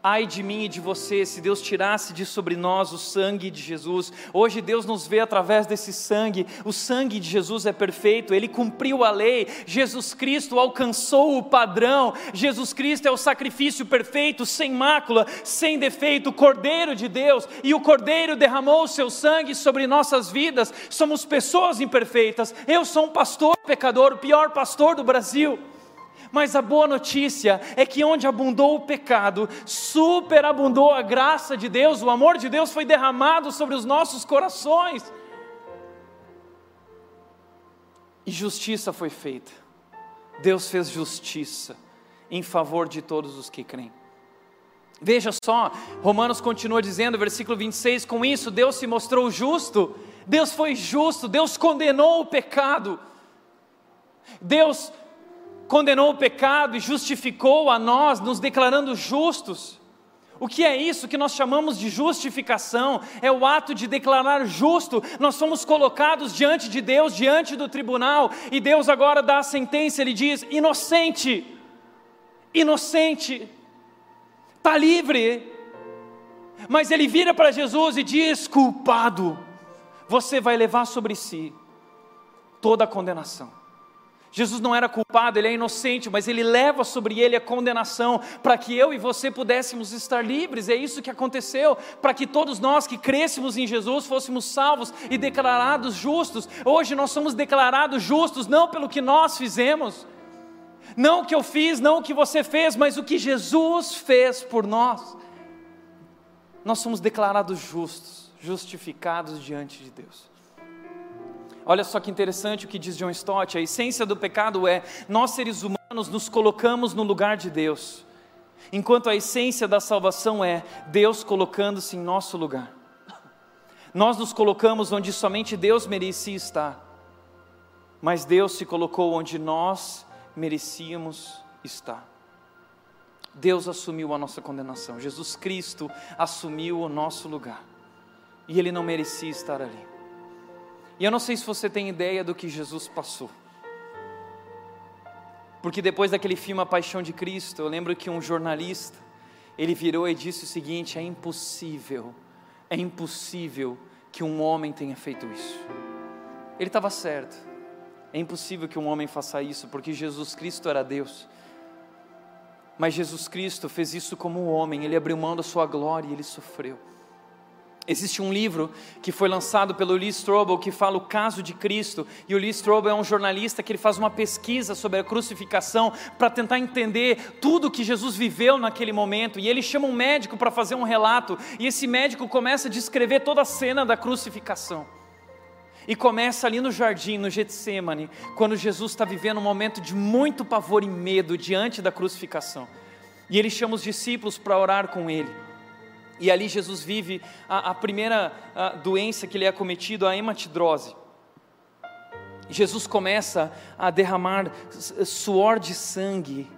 Ai de mim e de você, se Deus tirasse de sobre nós o sangue de Jesus. Hoje Deus nos vê através desse sangue. O sangue de Jesus é perfeito, ele cumpriu a lei. Jesus Cristo alcançou o padrão. Jesus Cristo é o sacrifício perfeito, sem mácula, sem defeito, o Cordeiro de Deus. E o Cordeiro derramou o seu sangue sobre nossas vidas. Somos pessoas imperfeitas. Eu sou um pastor pecador, o pior pastor do Brasil. Mas a boa notícia é que onde abundou o pecado, superabundou a graça de Deus, o amor de Deus foi derramado sobre os nossos corações. E justiça foi feita. Deus fez justiça em favor de todos os que creem. Veja só, Romanos continua dizendo, versículo 26, com isso Deus se mostrou justo, Deus foi justo, Deus condenou o pecado. Deus condenou o pecado e justificou a nós, nos declarando justos. O que é isso que nós chamamos de justificação? É o ato de declarar justo. Nós somos colocados diante de Deus, diante do tribunal, e Deus agora dá a sentença, ele diz: inocente, inocente, está livre. Mas ele vira para Jesus e diz: culpado, você vai levar sobre si toda a condenação. Jesus não era culpado, ele é inocente, mas ele leva sobre ele a condenação para que eu e você pudéssemos estar livres. É isso que aconteceu, para que todos nós que crescemos em Jesus fôssemos salvos e declarados justos. Hoje nós somos declarados justos não pelo que nós fizemos, não o que eu fiz, não o que você fez, mas o que Jesus fez por nós. Nós somos declarados justos, justificados diante de Deus. Olha só que interessante o que diz John Stott: a essência do pecado é nós seres humanos nos colocamos no lugar de Deus, enquanto a essência da salvação é Deus colocando-se em nosso lugar. Nós nos colocamos onde somente Deus merecia estar, mas Deus se colocou onde nós merecíamos estar. Deus assumiu a nossa condenação, Jesus Cristo assumiu o nosso lugar, e Ele não merecia estar ali. E eu não sei se você tem ideia do que Jesus passou. Porque depois daquele filme A Paixão de Cristo, eu lembro que um jornalista, ele virou e disse o seguinte: é impossível, é impossível que um homem tenha feito isso. Ele estava certo. É impossível que um homem faça isso, porque Jesus Cristo era Deus. Mas Jesus Cristo fez isso como um homem, ele abriu mão da sua glória e ele sofreu. Existe um livro que foi lançado pelo Lee Strobel que fala o caso de Cristo, e o Lee Strobel é um jornalista que ele faz uma pesquisa sobre a crucificação para tentar entender tudo que Jesus viveu naquele momento, e ele chama um médico para fazer um relato, e esse médico começa a descrever toda a cena da crucificação. E começa ali no jardim, no Getsemane, quando Jesus está vivendo um momento de muito pavor e medo diante da crucificação. E ele chama os discípulos para orar com ele. E ali Jesus vive a, a primeira a doença que ele é cometido, a hematidrose. Jesus começa a derramar suor de sangue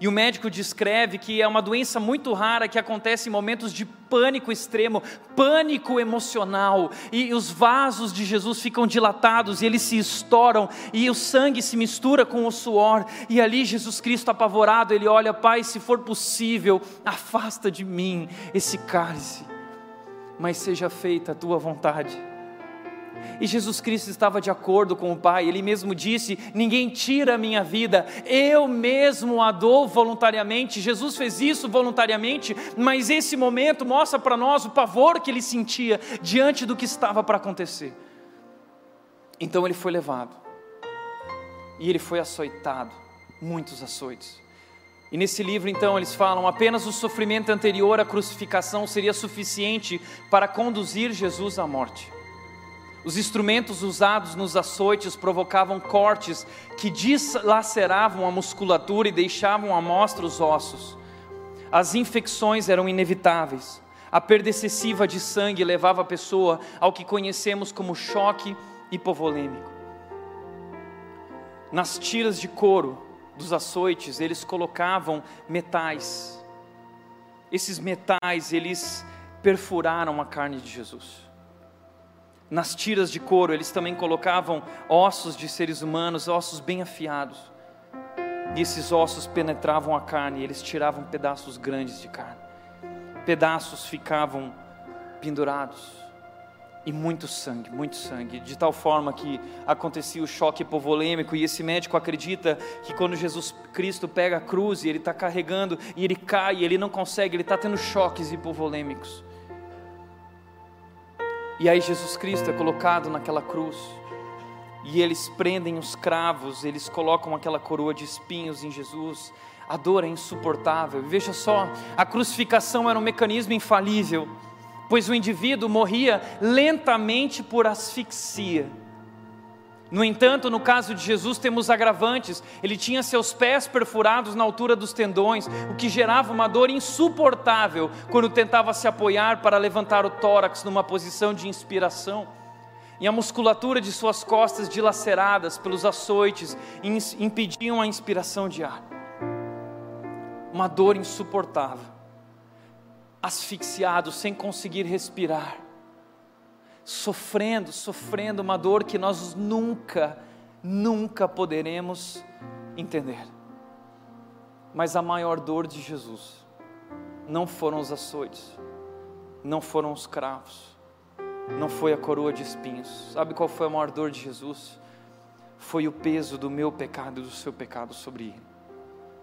e o médico descreve que é uma doença muito rara que acontece em momentos de pânico extremo, pânico emocional, e os vasos de Jesus ficam dilatados e eles se estouram, e o sangue se mistura com o suor, e ali Jesus Cristo apavorado, ele olha, Pai, se for possível, afasta de mim esse cálice, mas seja feita a tua vontade. E Jesus Cristo estava de acordo com o Pai, ele mesmo disse: Ninguém tira a minha vida, eu mesmo a dou voluntariamente. Jesus fez isso voluntariamente, mas esse momento mostra para nós o pavor que ele sentia diante do que estava para acontecer. Então ele foi levado, e ele foi açoitado, muitos açoites. E nesse livro, então, eles falam: apenas o sofrimento anterior à crucificação seria suficiente para conduzir Jesus à morte. Os instrumentos usados nos açoites provocavam cortes que dilaceravam a musculatura e deixavam à mostra os ossos. As infecções eram inevitáveis. A perda excessiva de sangue levava a pessoa ao que conhecemos como choque hipovolêmico. Nas tiras de couro dos açoites, eles colocavam metais. Esses metais, eles perfuraram a carne de Jesus Nas tiras de couro, eles também colocavam ossos de seres humanos, ossos bem afiados. E esses ossos penetravam a carne, eles tiravam pedaços grandes de carne. Pedaços ficavam pendurados e muito sangue, muito sangue, de tal forma que acontecia o choque hipovolêmico, e esse médico acredita que quando Jesus Cristo pega a cruz e ele está carregando, e ele cai, ele não consegue, ele está tendo choques hipovolêmicos. E aí Jesus Cristo é colocado naquela cruz, e eles prendem os cravos, eles colocam aquela coroa de espinhos em Jesus, a dor é insuportável, veja só, a crucificação era um mecanismo infalível, pois o indivíduo morria lentamente por asfixia. No entanto, no caso de Jesus, temos agravantes. Ele tinha seus pés perfurados na altura dos tendões, o que gerava uma dor insuportável quando tentava se apoiar para levantar o tórax numa posição de inspiração. E a musculatura de suas costas dilaceradas pelos açoites impediam a inspiração de ar. Uma dor insuportável asfixiado, sem conseguir respirar, sofrendo, sofrendo uma dor que nós nunca, nunca poderemos entender. Mas a maior dor de Jesus não foram os açoites, não foram os cravos, não foi a coroa de espinhos. Sabe qual foi a maior dor de Jesus? Foi o peso do meu pecado e do seu pecado sobre ele.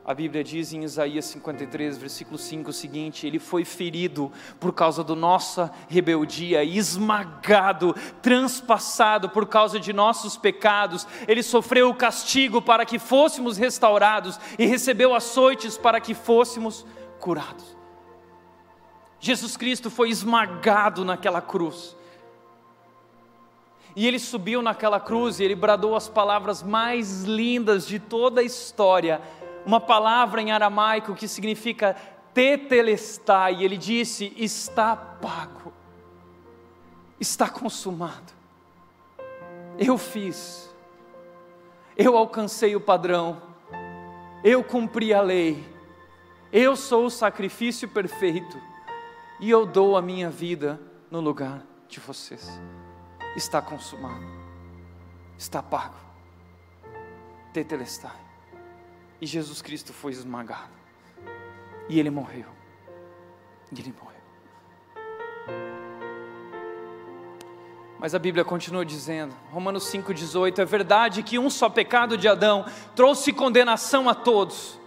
A Bíblia diz em Isaías 53, versículo 5 o seguinte: Ele foi ferido por causa da nossa rebeldia, esmagado, transpassado por causa de nossos pecados. Ele sofreu o castigo para que fôssemos restaurados e recebeu açoites para que fôssemos curados. Jesus Cristo foi esmagado naquela cruz. E ele subiu naquela cruz e ele bradou as palavras mais lindas de toda a história uma palavra em aramaico que significa tetelestai, ele disse: está pago, está consumado. Eu fiz, eu alcancei o padrão, eu cumpri a lei, eu sou o sacrifício perfeito, e eu dou a minha vida no lugar de vocês. Está consumado, está pago. Tetelestai. E Jesus Cristo foi esmagado. E ele morreu. E ele morreu. Mas a Bíblia continua dizendo, Romanos 5,18: é verdade que um só pecado de Adão trouxe condenação a todos,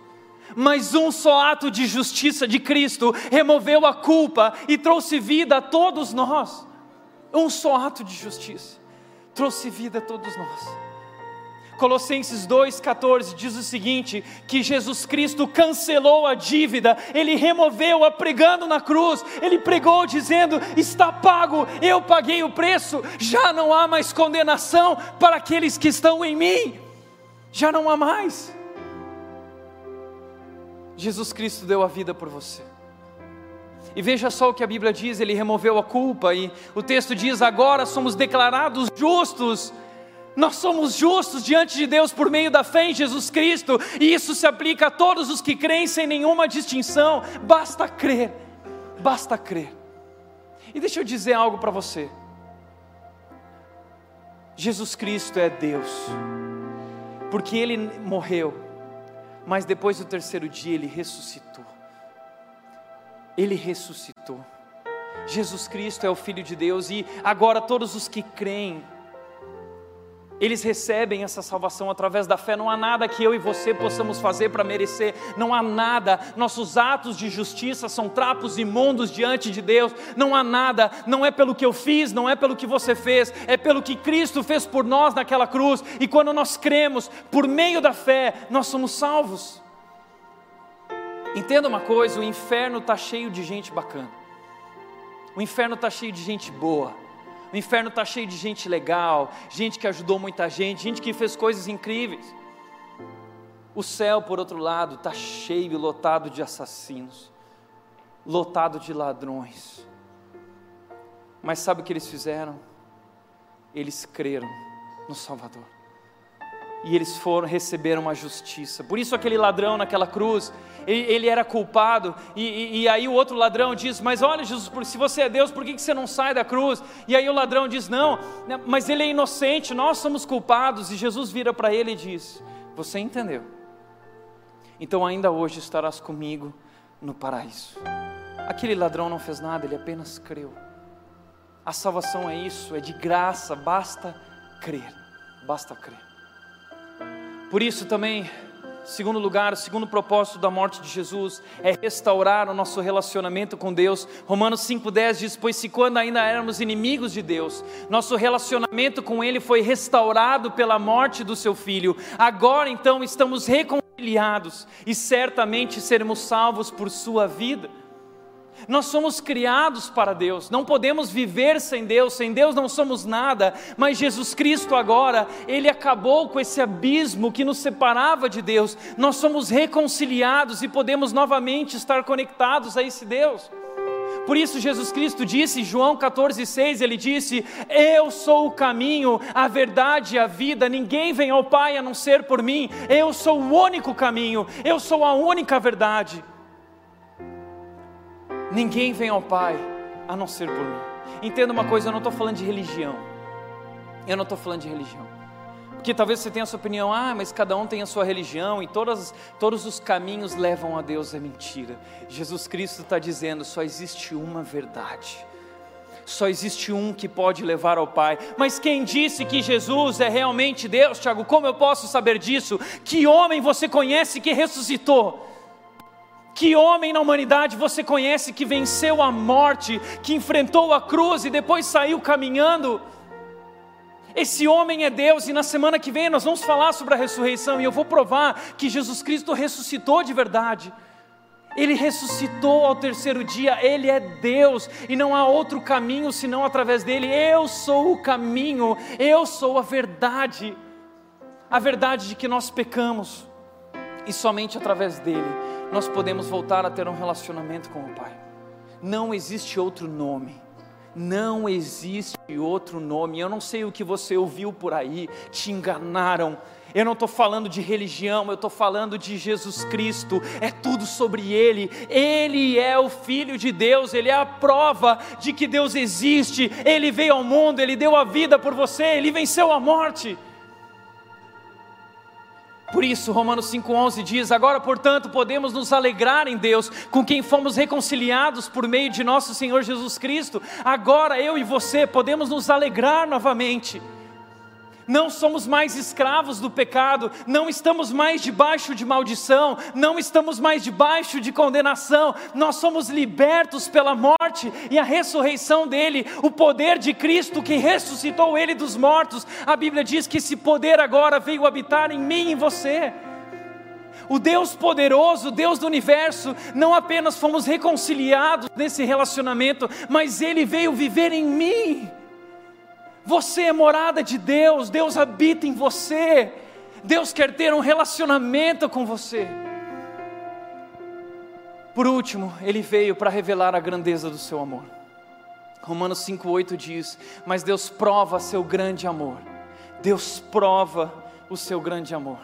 mas um só ato de justiça de Cristo removeu a culpa e trouxe vida a todos nós. Um só ato de justiça trouxe vida a todos nós. Colossenses 2,14 diz o seguinte: que Jesus Cristo cancelou a dívida, ele removeu-a pregando na cruz, ele pregou dizendo: está pago, eu paguei o preço, já não há mais condenação para aqueles que estão em mim, já não há mais. Jesus Cristo deu a vida por você. E veja só o que a Bíblia diz: Ele removeu a culpa, e o texto diz: agora somos declarados justos nós somos justos diante de Deus por meio da fé em Jesus Cristo, e isso se aplica a todos os que creem sem nenhuma distinção. Basta crer, basta crer. E deixa eu dizer algo para você. Jesus Cristo é Deus, porque Ele morreu, mas depois do terceiro dia Ele ressuscitou. Ele ressuscitou. Jesus Cristo é o Filho de Deus, e agora todos os que creem, eles recebem essa salvação através da fé. Não há nada que eu e você possamos fazer para merecer, não há nada. Nossos atos de justiça são trapos imundos diante de Deus. Não há nada, não é pelo que eu fiz, não é pelo que você fez, é pelo que Cristo fez por nós naquela cruz. E quando nós cremos, por meio da fé, nós somos salvos. Entenda uma coisa: o inferno está cheio de gente bacana, o inferno está cheio de gente boa. O inferno está cheio de gente legal, gente que ajudou muita gente, gente que fez coisas incríveis. O céu, por outro lado, está cheio e lotado de assassinos, lotado de ladrões. Mas sabe o que eles fizeram? Eles creram no Salvador. E eles foram receber uma justiça. Por isso aquele ladrão naquela cruz, ele, ele era culpado, e, e, e, aí o outro ladrão diz, mas olha Jesus, se você é Deus, por que, que você não sai da cruz? E aí o ladrão diz, não, né, mas ele é inocente, nós somos culpados, e Jesus vira para ele e diz, você entendeu? Então ainda hoje estarás comigo no paraíso. Aquele ladrão não fez nada, ele apenas creu. A salvação é isso, é de graça, basta crer, basta crer. Por isso também, segundo lugar, o segundo propósito da morte de Jesus é restaurar o nosso relacionamento com Deus. Romanos 5,10 diz: Pois se quando ainda éramos inimigos de Deus, nosso relacionamento com Ele foi restaurado pela morte do seu Filho, agora então estamos reconciliados e certamente seremos salvos por sua vida. Nós somos criados para Deus, não podemos viver sem Deus, sem Deus não somos nada, mas Jesus Cristo agora, Ele acabou com esse abismo que nos separava de Deus, nós somos reconciliados e podemos novamente estar conectados a esse Deus. Por isso Jesus Cristo disse, João 14,6, ele disse: Eu sou o caminho, a verdade e a vida, ninguém vem ao Pai a não ser por mim, eu sou o único caminho, eu sou a única verdade. Ninguém vem ao Pai a não ser por mim. Entenda uma coisa, eu não estou falando de religião. Eu não estou falando de religião. Porque talvez você tenha a sua opinião, ah, mas cada um tem a sua religião e todas, todos os caminhos levam a Deus, é mentira. Jesus Cristo está dizendo: só existe uma verdade. Só existe um que pode levar ao Pai. Mas quem disse que Jesus é realmente Deus, Tiago? Como eu posso saber disso? Que homem você conhece que ressuscitou? Que homem na humanidade você conhece que venceu a morte, que enfrentou a cruz e depois saiu caminhando? Esse homem é Deus, e na semana que vem nós vamos falar sobre a ressurreição, e eu vou provar que Jesus Cristo ressuscitou de verdade. Ele ressuscitou ao terceiro dia, Ele é Deus, e não há outro caminho senão através dele. Eu sou o caminho, eu sou a verdade. A verdade de que nós pecamos, e somente através dele nós podemos voltar a ter um relacionamento com o Pai. Não existe outro nome. Não existe outro nome. Eu não sei o que você ouviu por aí, te enganaram. Eu não estou falando de religião, eu estou falando de Jesus Cristo, é tudo sobre Ele. Ele é o Filho de Deus, Ele é a prova de que Deus existe. Ele veio ao mundo, Ele deu a vida por você, Ele venceu a morte. Por isso, Romanos 5,11 diz: Agora, portanto, podemos nos alegrar em Deus, com quem fomos reconciliados por meio de nosso Senhor Jesus Cristo. Agora, eu e você podemos nos alegrar novamente não somos mais escravos do pecado, não estamos mais debaixo de maldição, não estamos mais debaixo de condenação, nós somos libertos pela morte e a ressurreição dele, o poder de Cristo que ressuscitou ele dos mortos. A Bíblia diz que esse poder agora veio habitar em mim e em você. O Deus poderoso, Deus do universo, não apenas fomos reconciliados nesse relacionamento, mas ele veio viver em mim. Você é morada de Deus, Deus habita em você, Deus quer ter um relacionamento com você. Por último, ele veio para revelar a grandeza do seu amor. Romanos 5,8 diz: Mas Deus prova seu grande amor, Deus prova o seu grande amor,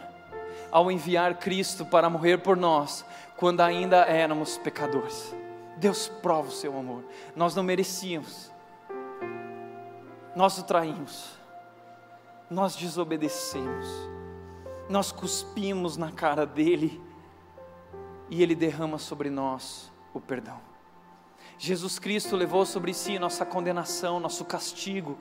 ao enviar Cristo para morrer por nós, quando ainda éramos pecadores. Deus prova o seu amor, nós não merecíamos, nós o traímos, nós desobedecemos, nós cuspimos na cara dele. E ele derrama sobre nós o perdão. Jesus Cristo levou sobre si nossa condenação, nosso castigo,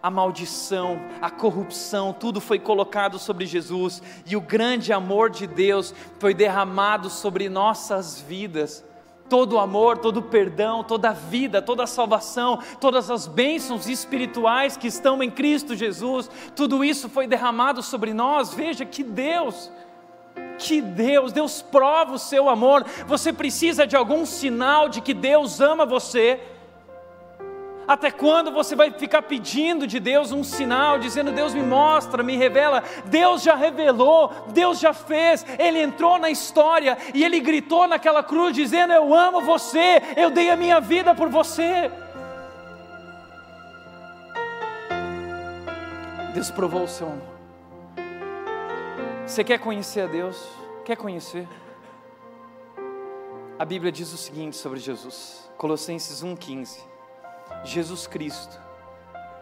a maldição, a corrupção, tudo foi colocado sobre Jesus. E o grande amor de Deus foi derramado sobre nossas vidas todo o amor, todo o perdão, toda a vida, toda a salvação, todas as bênçãos espirituais que estão em Cristo Jesus, tudo isso foi derramado sobre nós. Veja que Deus, que Deus, Deus prova o seu amor. Você precisa de algum sinal de que Deus ama você até quando você vai ficar pedindo de Deus um sinal, dizendo: Deus me mostra, me revela? Deus já revelou, Deus já fez, Ele entrou na história e Ele gritou naquela cruz, dizendo: Eu amo você, eu dei a minha vida por você. Deus provou o seu amor. Você quer conhecer a Deus? Quer conhecer? A Bíblia diz o seguinte sobre Jesus, Colossenses 1,15: Jesus Cristo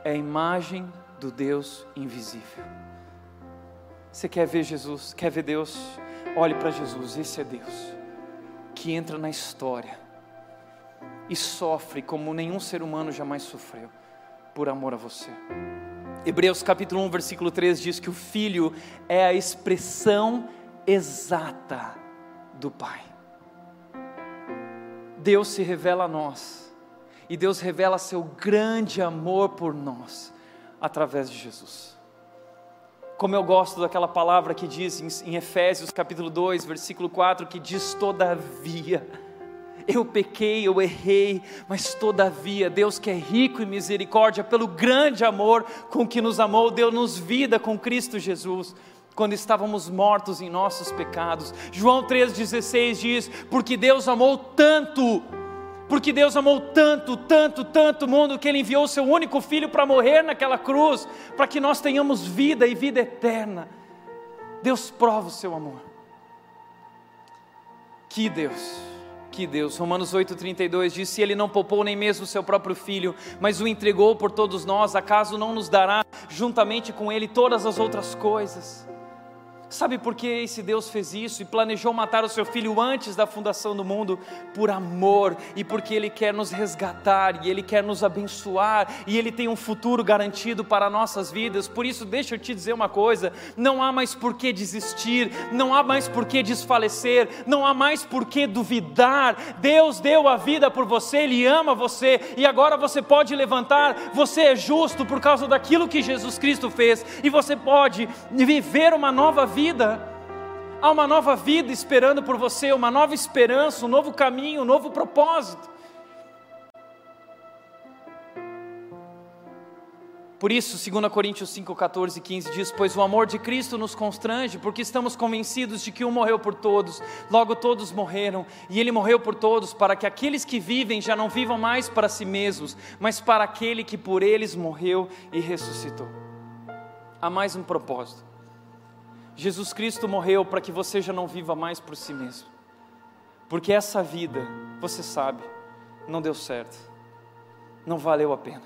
é a imagem do Deus invisível. Você quer ver Jesus? Quer ver Deus? Olhe para Jesus, esse é Deus, que entra na história e sofre como nenhum ser humano jamais sofreu, por amor a você. Hebreus capítulo 1, versículo 3 diz que o Filho é a expressão exata do Pai. Deus se revela a nós, e Deus revela seu grande amor por nós, através de Jesus. Como eu gosto daquela palavra que diz em Efésios capítulo 2, versículo 4, que diz todavia, eu pequei, eu errei, mas todavia, Deus que é rico em misericórdia, pelo grande amor com que nos amou, deu-nos vida com Cristo Jesus, quando estávamos mortos em nossos pecados. João 3,16 diz: Porque Deus amou tanto, porque Deus amou tanto, tanto, tanto o mundo, que Ele enviou o Seu único Filho para morrer naquela cruz, para que nós tenhamos vida e vida eterna. Deus prova o Seu amor. Que Deus! Que Deus, Romanos 8,32 diz: Se Ele não poupou nem mesmo o seu próprio filho, mas o entregou por todos nós, acaso não nos dará juntamente com Ele todas as outras coisas? Sabe por que esse Deus fez isso e planejou matar o seu filho antes da fundação do mundo? Por amor e porque Ele quer nos resgatar e Ele quer nos abençoar e Ele tem um futuro garantido para nossas vidas. Por isso, deixa eu te dizer uma coisa: não há mais por que desistir, não há mais por que desfalecer, não há mais por que duvidar. Deus deu a vida por você, Ele ama você e agora você pode levantar. Você é justo por causa daquilo que Jesus Cristo fez e você pode viver uma nova vida vida. Há uma nova vida esperando por você, uma nova esperança, um novo caminho, um novo propósito. Por isso, 2 Coríntios 5, 14 e 15 diz: Pois o amor de Cristo nos constrange, porque estamos convencidos de que um morreu por todos, logo todos morreram, e ele morreu por todos, para que aqueles que vivem já não vivam mais para si mesmos, mas para aquele que por eles morreu e ressuscitou. Há mais um propósito. Jesus Cristo morreu para que você já não viva mais por si mesmo. Porque essa vida, você sabe, não deu certo. Não valeu a pena.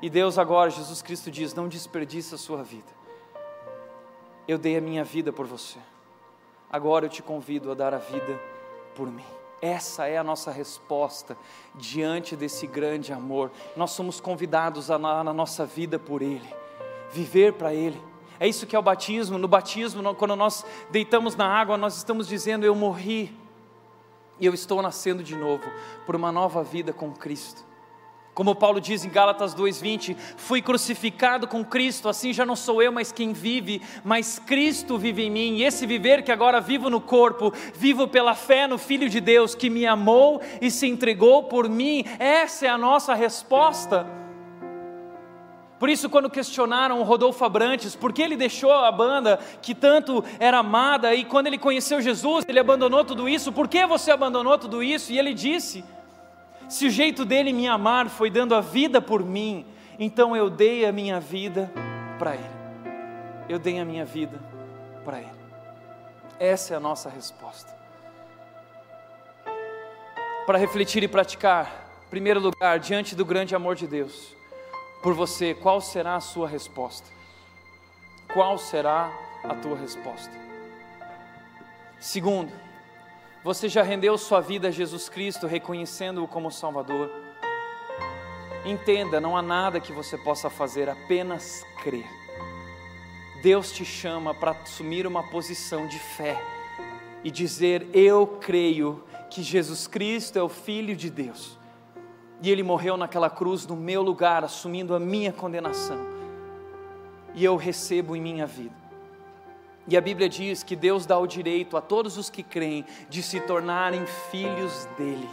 E Deus agora, Jesus Cristo diz: não desperdice a sua vida. Eu dei a minha vida por você. Agora eu te convido a dar a vida por mim. Essa é a nossa resposta diante desse grande amor. Nós somos convidados a, na, na nossa vida por Ele, viver para Ele é isso que é o batismo. No batismo, quando nós deitamos na água, nós estamos dizendo: Eu morri e eu estou nascendo de novo por uma nova vida com Cristo. Como Paulo diz em Gálatas 2:20, fui crucificado com Cristo, assim já não sou eu mais quem vive, mas Cristo vive em mim. E esse viver que agora vivo no corpo, vivo pela fé no Filho de Deus que me amou e se entregou por mim. Essa é a nossa resposta. Por isso, quando questionaram o Rodolfo Abrantes, por que ele deixou a banda que tanto era amada, e quando ele conheceu Jesus, ele abandonou tudo isso, por que você abandonou tudo isso? E ele disse: Se o jeito dele me amar foi dando a vida por mim, então eu dei a minha vida para ele. Eu dei a minha vida para ele. Essa é a nossa resposta. Para refletir e praticar, em primeiro lugar, diante do grande amor de Deus por você, qual será a sua resposta? Qual será a tua resposta? Segundo, você já rendeu sua vida a Jesus Cristo, reconhecendo-o como Salvador? Entenda, não há nada que você possa fazer, apenas crer. Deus te chama para assumir uma posição de fé e dizer: Eu creio que Jesus Cristo é o Filho de Deus e ele morreu naquela cruz no meu lugar, assumindo a minha condenação. E eu recebo em minha vida. E a Bíblia diz que Deus dá o direito a todos os que creem de se tornarem filhos dele.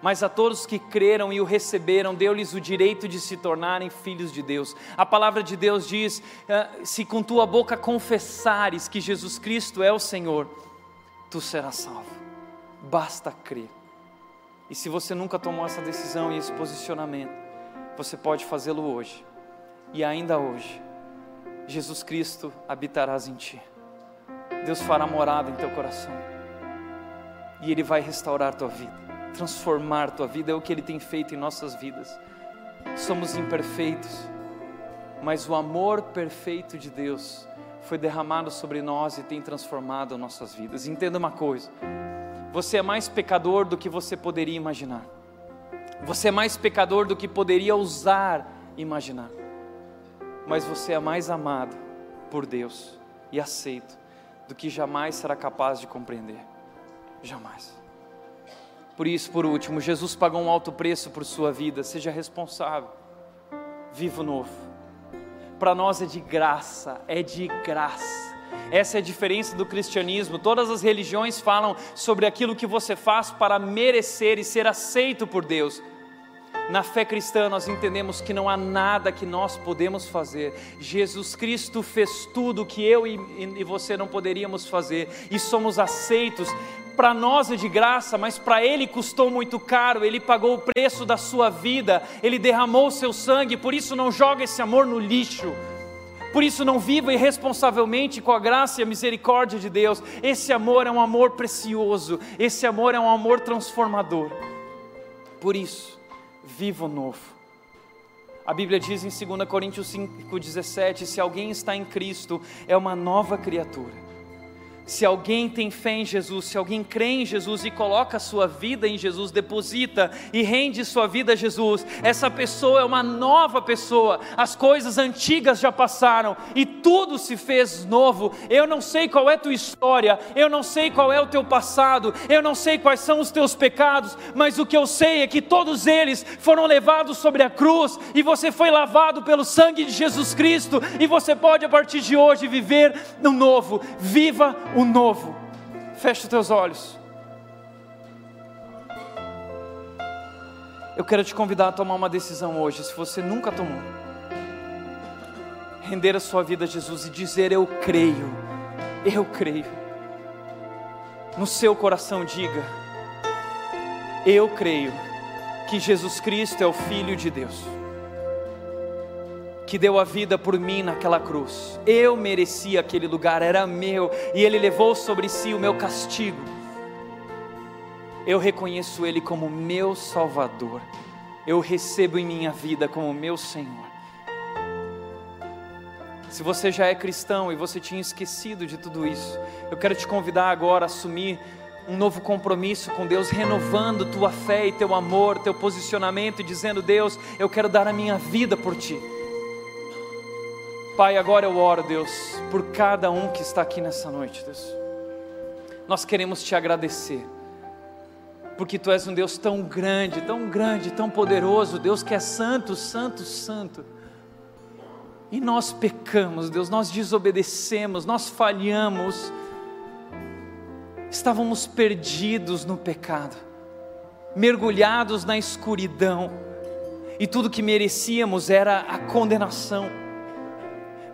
Mas a todos que creram e o receberam, deu-lhes o direito de se tornarem filhos de Deus. A palavra de Deus diz: ah, se com tua boca confessares que Jesus Cristo é o Senhor, tu serás salvo. Basta crer. E se você nunca tomou essa decisão e esse posicionamento, você pode fazê-lo hoje. E ainda hoje, Jesus Cristo habitarás em ti. Deus fará morada em teu coração. E Ele vai restaurar tua vida, transformar tua vida, é o que Ele tem feito em nossas vidas. Somos imperfeitos, mas o amor perfeito de Deus foi derramado sobre nós e tem transformado nossas vidas. Entenda uma coisa: você é mais pecador do que você poderia imaginar. Você é mais pecador do que poderia ousar imaginar. Mas você é mais amado por Deus e aceito do que jamais será capaz de compreender. Jamais. Por isso, por último, Jesus pagou um alto preço por sua vida. Seja responsável. Vivo novo. Para nós é de graça, é de graça. Essa é a diferença do cristianismo. Todas as religiões falam sobre aquilo que você faz para merecer e ser aceito por Deus. Na fé cristã, nós entendemos que não há nada que nós podemos fazer. Jesus Cristo fez tudo que eu e, você não poderíamos fazer, e somos aceitos. Para nós é de graça, mas para Ele custou muito caro. Ele pagou o preço da sua vida, Ele derramou o seu sangue. Por isso, não joga esse amor no lixo. Por isso, não viva irresponsavelmente com a graça e a misericórdia de Deus. Esse amor é um amor precioso, esse amor é um amor transformador. Por isso, vivo novo. A Bíblia diz em 2 Coríntios 5,17: se alguém está em Cristo, é uma nova criatura. Se alguém tem fé em Jesus, se alguém crê em Jesus e coloca a sua vida em Jesus, deposita e rende sua vida a Jesus, essa pessoa é uma nova pessoa. As coisas antigas já passaram e tudo se fez novo. Eu não sei qual é tua história, eu não sei qual é o teu passado, eu não sei quais são os teus pecados, mas o que eu sei é que todos eles foram levados sobre a cruz e você foi lavado pelo sangue de Jesus Cristo e você pode a partir de hoje viver no novo. Viva o novo. Feche os teus olhos. Eu quero te convidar a tomar uma decisão hoje, se você nunca tomou. Render a sua vida a Jesus e dizer: Eu creio, eu creio. No seu coração, diga: Eu creio que Jesus Cristo é o Filho de Deus que deu a vida por mim naquela cruz. Eu merecia aquele lugar, era meu, e Ele levou sobre si o meu castigo. Eu reconheço Ele como meu Salvador, eu recebo em minha vida como meu Senhor. Se você já é cristão e você tinha esquecido de tudo isso, eu quero te convidar agora a assumir um novo compromisso com Deus, renovando tua fé e teu amor, teu posicionamento, e dizendo: Deus, eu quero dar a minha vida por ti. Pai, agora eu oro, Deus, por cada um que está aqui nessa noite, Deus. Nós queremos te agradecer, porque Tu és um Deus tão grande, tão grande, tão poderoso, Deus que é santo, santo, santo. E nós pecamos, Deus, nós desobedecemos, nós falhamos, estávamos perdidos no pecado, mergulhados na escuridão, e tudo que merecíamos era a condenação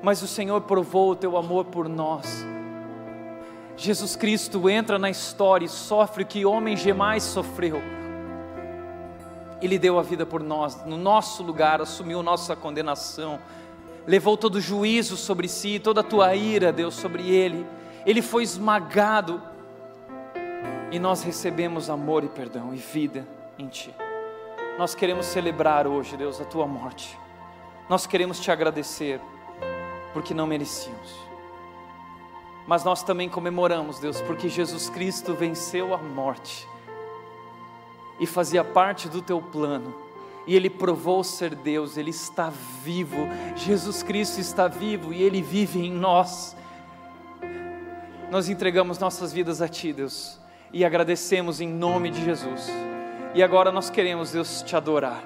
mas o Senhor provou o teu amor por nós. Jesus Cristo entra na história e sofre o que homem jamais sofreu. Ele deu a vida por nós, no nosso lugar, assumiu nossa condenação, levou todo o juízo sobre si, toda a tua ira, Deus, sobre ele. Ele foi esmagado e nós recebemos amor e perdão e vida em Ti. Nós queremos celebrar hoje, Deus, a Tua morte. Nós queremos Te agradecer porque não merecíamos. Mas nós também comemoramos, Deus, porque Jesus Cristo venceu a morte e fazia parte do teu plano. E ele provou ser Deus, ele está vivo. Jesus Cristo está vivo e ele vive em nós. Nós entregamos nossas vidas a ti, Deus, e agradecemos em nome de Jesus. E agora nós queremos, Deus, te adorar.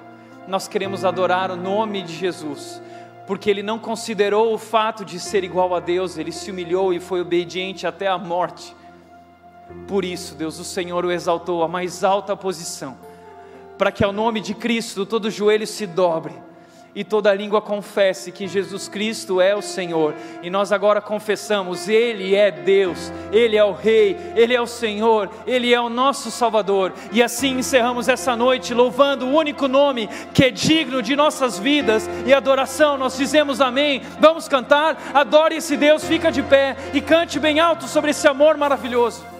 Nós queremos adorar o nome de Jesus porque ele não considerou o fato de ser igual a Deus, ele se humilhou e foi obediente até a morte. Por isso, Deus, o Senhor o exaltou à mais alta posição, para que ao nome de Cristo todo joelho se dobre e toda língua confesse que Jesus Cristo é o Senhor. E nós agora confessamos: Ele é Deus, Ele é o Rei, Ele é o Senhor, Ele é o nosso Salvador. E assim encerramos essa noite louvando o único nome que é digno de nossas vidas e adoração. Nós dizemos amém. Vamos cantar, adore esse Deus, fica de pé e cante bem alto sobre esse amor maravilhoso.